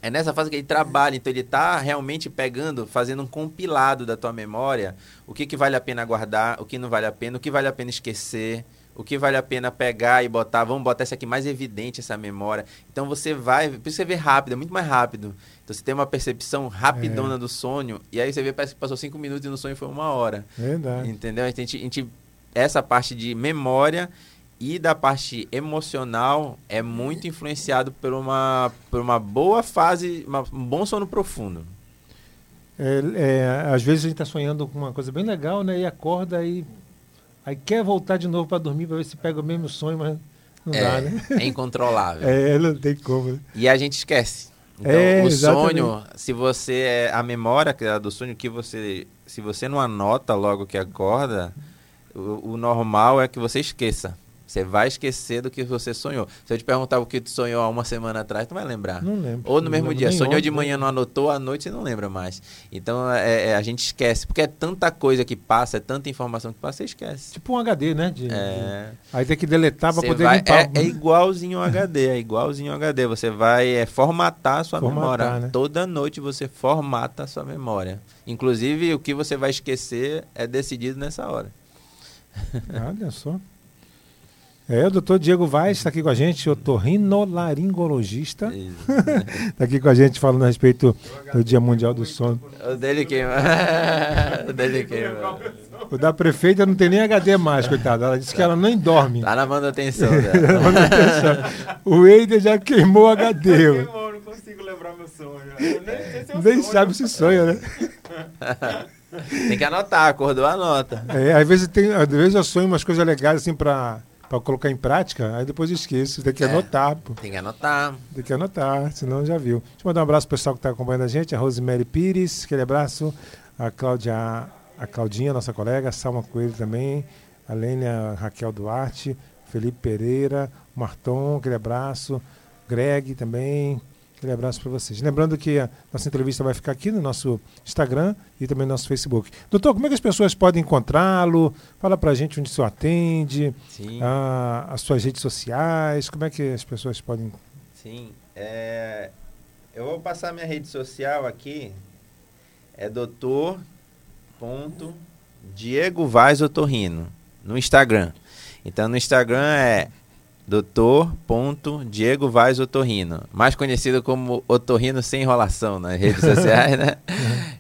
É nessa fase que ele trabalha, então ele está realmente pegando, fazendo um compilado da tua memória, o que, que vale a pena guardar, o que não vale a pena, o que vale a pena esquecer, o que vale a pena pegar e botar, vamos botar esse aqui mais evidente, essa memória. Então você vai, por isso você vê rápido, é muito mais rápido. Então você tem uma percepção rapidona é. do sonho, e aí você vê, parece que passou cinco minutos e no sonho foi uma hora. Verdade. Entendeu? A gente, a gente essa parte de memória e da parte emocional é muito influenciado por uma, por uma boa fase, uma, um bom sono profundo. É, é, às vezes a gente está sonhando com uma coisa bem legal, né? E acorda e aí quer voltar de novo para dormir para ver se pega o mesmo sonho, mas não é, dá, né? É incontrolável. é, não tem como. Né? E a gente esquece. Então, é, o exatamente. sonho, se você é a memória é do sonho que você, se você não anota logo que acorda, o, o normal é que você esqueça. Você vai esquecer do que você sonhou. Se eu te perguntar o que tu sonhou há uma semana atrás, tu vai lembrar. Não lembro. Ou no mesmo dia. Sonhou ontem, de manhã, não anotou, à noite você não lembra mais. Então é, é, a gente esquece. Porque é tanta coisa que passa, é tanta informação que passa, você esquece. Tipo um HD, né? De, é... de... Aí tem que deletar para poder vai, limpar. É, é igualzinho um HD, é igualzinho um HD. Você vai é, formatar a sua formatar, memória. Né? Toda noite você formata a sua memória. Inclusive, o que você vai esquecer é decidido nessa hora. Olha só. É, o doutor Diego Vaz está aqui com a gente, otorrinolaringologista. Está aqui com a gente falando a respeito do Dia Mundial do Sono. O dele queima. o dele queima. O da prefeita não tem nem HD mais, coitada. Ela disse que ela nem dorme. Tá na manutenção dela. manutenção. o Eider já queimou o HD. Queimou, não consigo lembrar meu sonho. Eu nem sei se eu nem sonho. sabe se sonha, né? Tem que anotar, acordou, anota. É, às vezes, tem, às vezes eu sonho umas coisas legais assim para para colocar em prática, aí depois eu esqueço. Tem que é, anotar. Pô. Tem que anotar. Tem que anotar, senão já viu. Deixa eu mandar um abraço pro pessoal que está acompanhando a gente, a Rosemary Pires, aquele abraço, a Cláudia, a Claudinha, nossa colega, a Salma Coelho também, a Lênia a Raquel Duarte, Felipe Pereira, Marton, aquele abraço, Greg também, Aquele abraço para vocês. Lembrando que a nossa entrevista vai ficar aqui no nosso Instagram e também no nosso Facebook. Doutor, como é que as pessoas podem encontrá-lo? Fala para a gente onde o senhor atende, a, as suas redes sociais, como é que as pessoas podem... Sim, É, eu vou passar minha rede social aqui. É doutor ponto Diego Vaz Otorrino no Instagram. Então no Instagram é doutor ponto Diego Vaz Otorrino, mais conhecido como Otorrino sem enrolação nas redes sociais, né?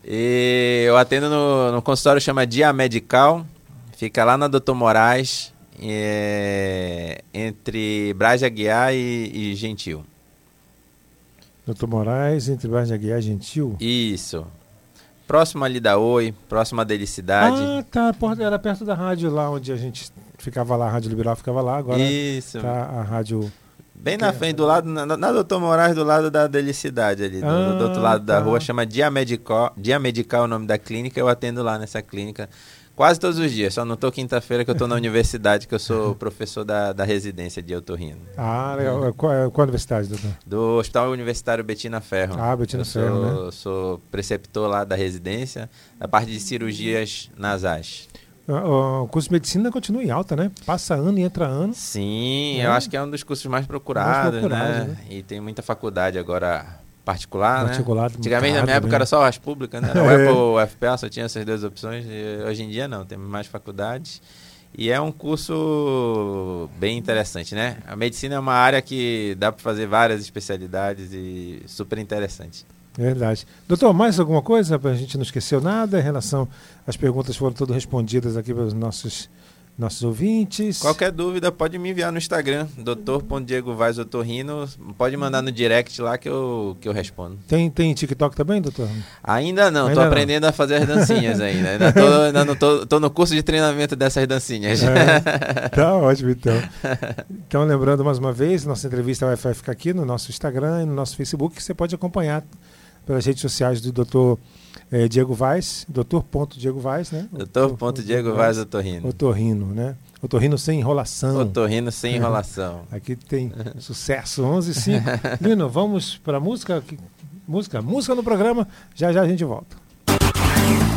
E eu atendo no, no consultório chama Dia Medical, fica lá na Doutor Moraes, é, entre Braz de Aguiar e, e Gentil. Doutor Moraes, entre Braz de Aguiar e Gentil? Isso. Próximo ali da Oi, próximo à Delicidade. Ah, tá. Era perto da rádio lá onde a gente ficava lá, a Rádio Liberal ficava lá. Agora Isso. tá a rádio. Bem na frente, do lado, na, na Doutor Moraes, do lado da Delicidade ali, do, Ah, do outro lado da tá. rua, chama Dia Medical, Dia Medical é o nome da clínica, eu atendo lá nessa clínica quase todos os dias, só não tô quinta-feira que eu tô na universidade, que eu sou professor da, da residência de otorrino, Ah, legal. Qual, qual a universidade, doutor? do Hospital Universitário Betina Ferro. Ah, Betina eu Ferro, sou, sou preceptor lá da residência, da parte de cirurgias nasais. Ah, O curso de medicina continua em alta, né? Passa ano e entra ano. Sim, É. eu acho que é um dos cursos mais procurados, procurados, né? né? E tem muita faculdade agora particular, Particular, né? Antigamente, na minha época, também. era só as públicas, né? Era o É. Ou o FPA, só tinha essas duas opções. Hoje em dia, não, tem mais faculdades. E é um curso bem interessante, né? A medicina é uma área que dá para fazer várias especialidades e super interessante. Verdade. Doutor, mais alguma coisa? A gente não esqueceu nada em relação. As perguntas foram todas respondidas aqui pelos nossos, nossos ouvintes. Qualquer dúvida, pode me enviar no Instagram, doutor.diego Vaz Otorrino. Pode mandar no direct lá que eu, que eu respondo. Tem, tem TikTok também, doutor? Ainda não, Ainda tô não. aprendendo a fazer as dancinhas ainda. Ainda, tô, ainda não tô, tô no curso de treinamento dessas dancinhas. É, tá ótimo, então. Então, lembrando mais uma vez, nossa entrevista vai ficar aqui no nosso Instagram e no nosso Facebook, que você pode acompanhar pelas redes sociais do doutor eh, Diego Vaz, doutor.diego Vaz, né? Doutor.diego Vaz Otorrino. Otorrino, né? Otorrino sem enrolação. Otorrino sem enrolação. Aqui tem sucesso, 11 e 5. Lino, vamos para música? Música? Música no programa, já já a gente volta.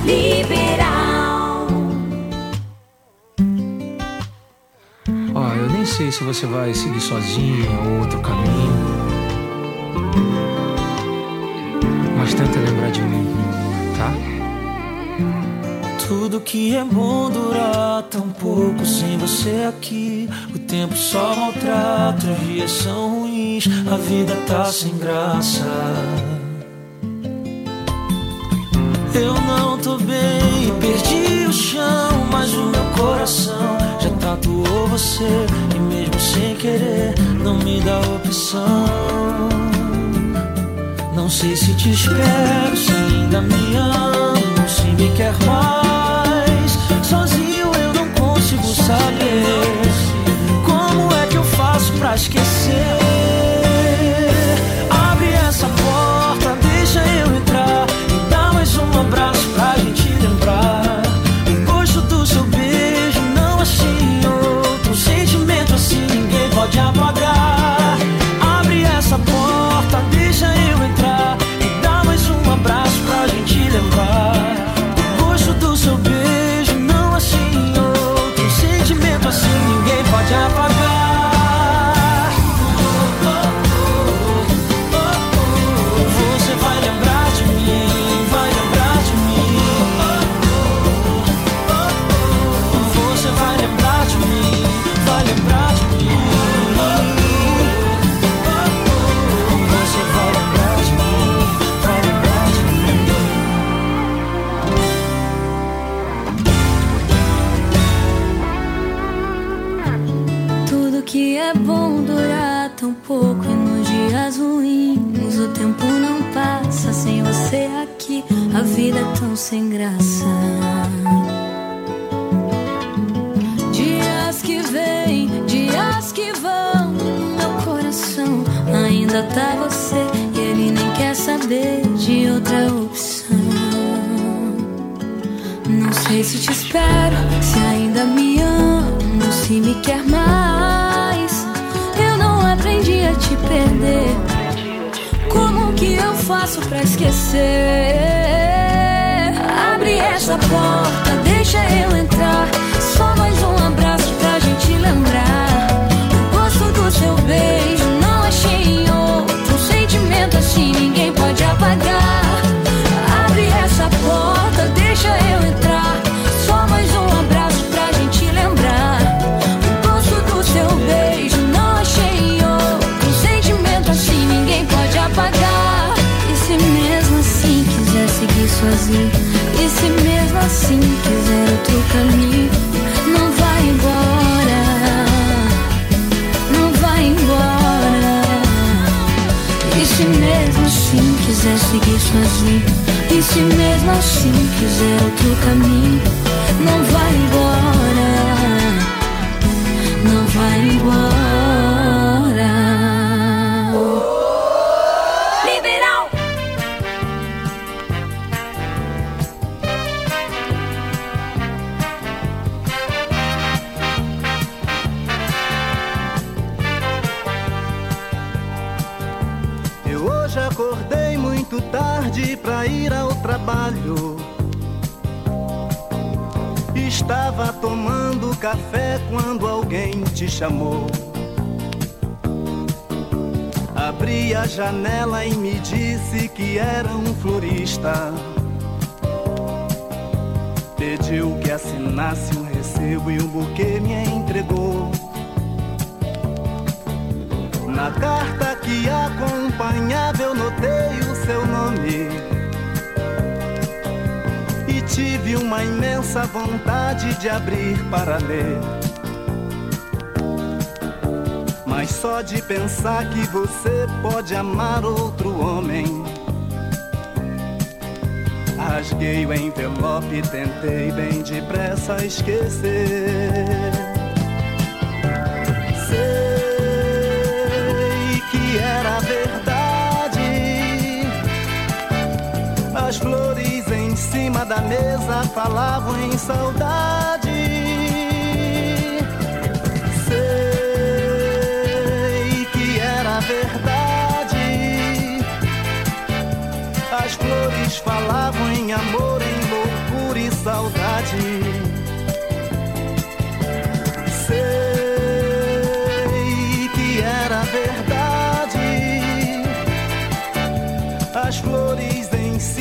Liberal. Ó, eu nem sei se você vai seguir sozinha ou outro caminho. Tenta lembrar de mim, tá? Tudo que é bom dura tão pouco sem você aqui. O tempo só maltrata, os dias são ruins, a vida tá sem graça. Eu não tô bem, perdi o chão, mas o meu coração já tatuou você e mesmo sem querer não me dá opção. Não sei se te espero, se ainda me amo, se me quer mais. Sozinho eu não consigo saber como é que eu faço pra esquecer. E se mesmo assim quiser outro caminho, não vai embora. Não vai embora. E se mesmo assim quiser seguir sozinho. E se mesmo assim quiser outro caminho, não vai embora. Não vai embora. Te chamou. Abri a janela e me disse que era um florista. Pediu que assinasse um recibo e um buquê me entregou. Na carta que acompanhava eu notei o seu nome E tive uma imensa vontade de abrir para ler Mas só de pensar que você pode amar outro homem Rasguei o envelope tentei bem depressa esquecer Sei que era verdade. As flores em cima da mesa falavam em saudade.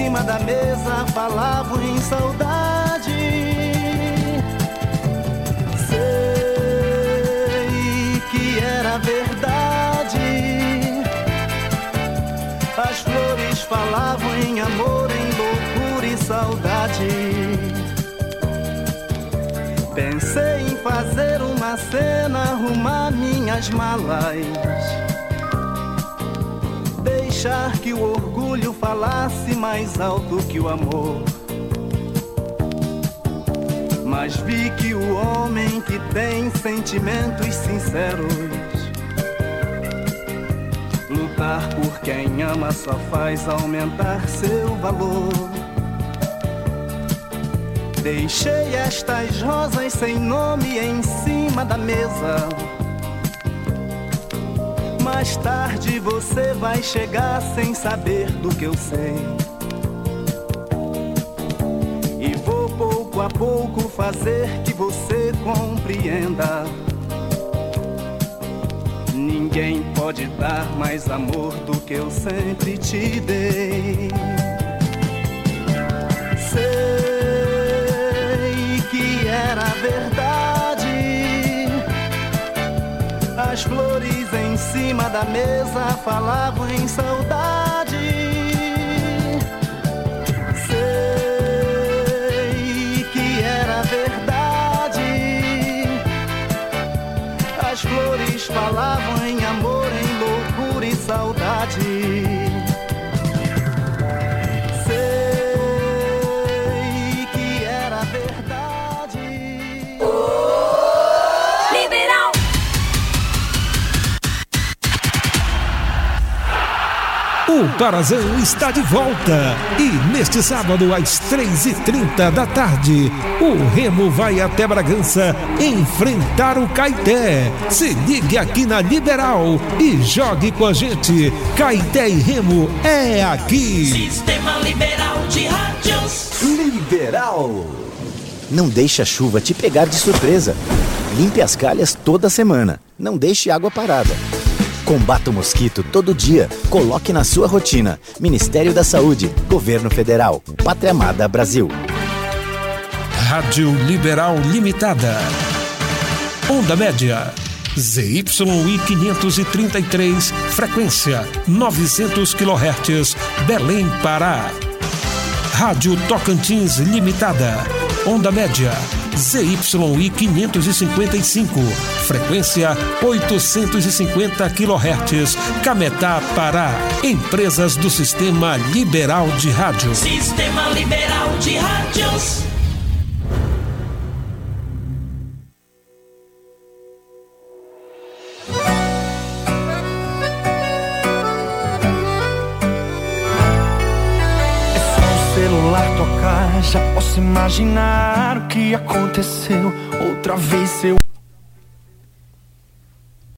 Cima da mesa falavam em saudade. Sei que era verdade. As flores falavam em amor, em loucura e saudade. Pensei em fazer uma cena, arrumar minhas malas. Deixar que o orgulho falasse mais alto que o amor. Mas vi que o homem que tem sentimentos sinceros. Lutar por quem ama só faz aumentar seu valor. Deixei estas rosas sem nome em cima da mesa. Mais tarde você vai chegar sem saber do que eu sei. E vou pouco a pouco fazer que você compreenda. Ninguém pode dar mais amor do que eu sempre te dei. Cima da mesa falavam em saudade. O Parazão está de volta e neste sábado às 3h30 da tarde, o Remo vai até Bragança enfrentar o Caeté. Se ligue aqui na Liberal e jogue com a gente. Caeté e Remo é aqui. Sistema Liberal de Rádios. Liberal. Não deixe a chuva te pegar de surpresa. Limpe as calhas toda semana. Não deixe água parada. Combata o mosquito todo dia. Coloque na sua rotina. Ministério da Saúde, Governo Federal, Pátria Amada Brasil. Rádio Liberal Limitada. Onda média. ZYI 533, frequência 900 kHz, Belém, Pará. Rádio Tocantins Limitada. Onda média ZYI 555, frequência 850 kHz, Cametá, Pará. Empresas do Sistema Liberal de Rádio. Sistema Liberal de Rádios. Imaginar o que aconteceu. Outra vez seu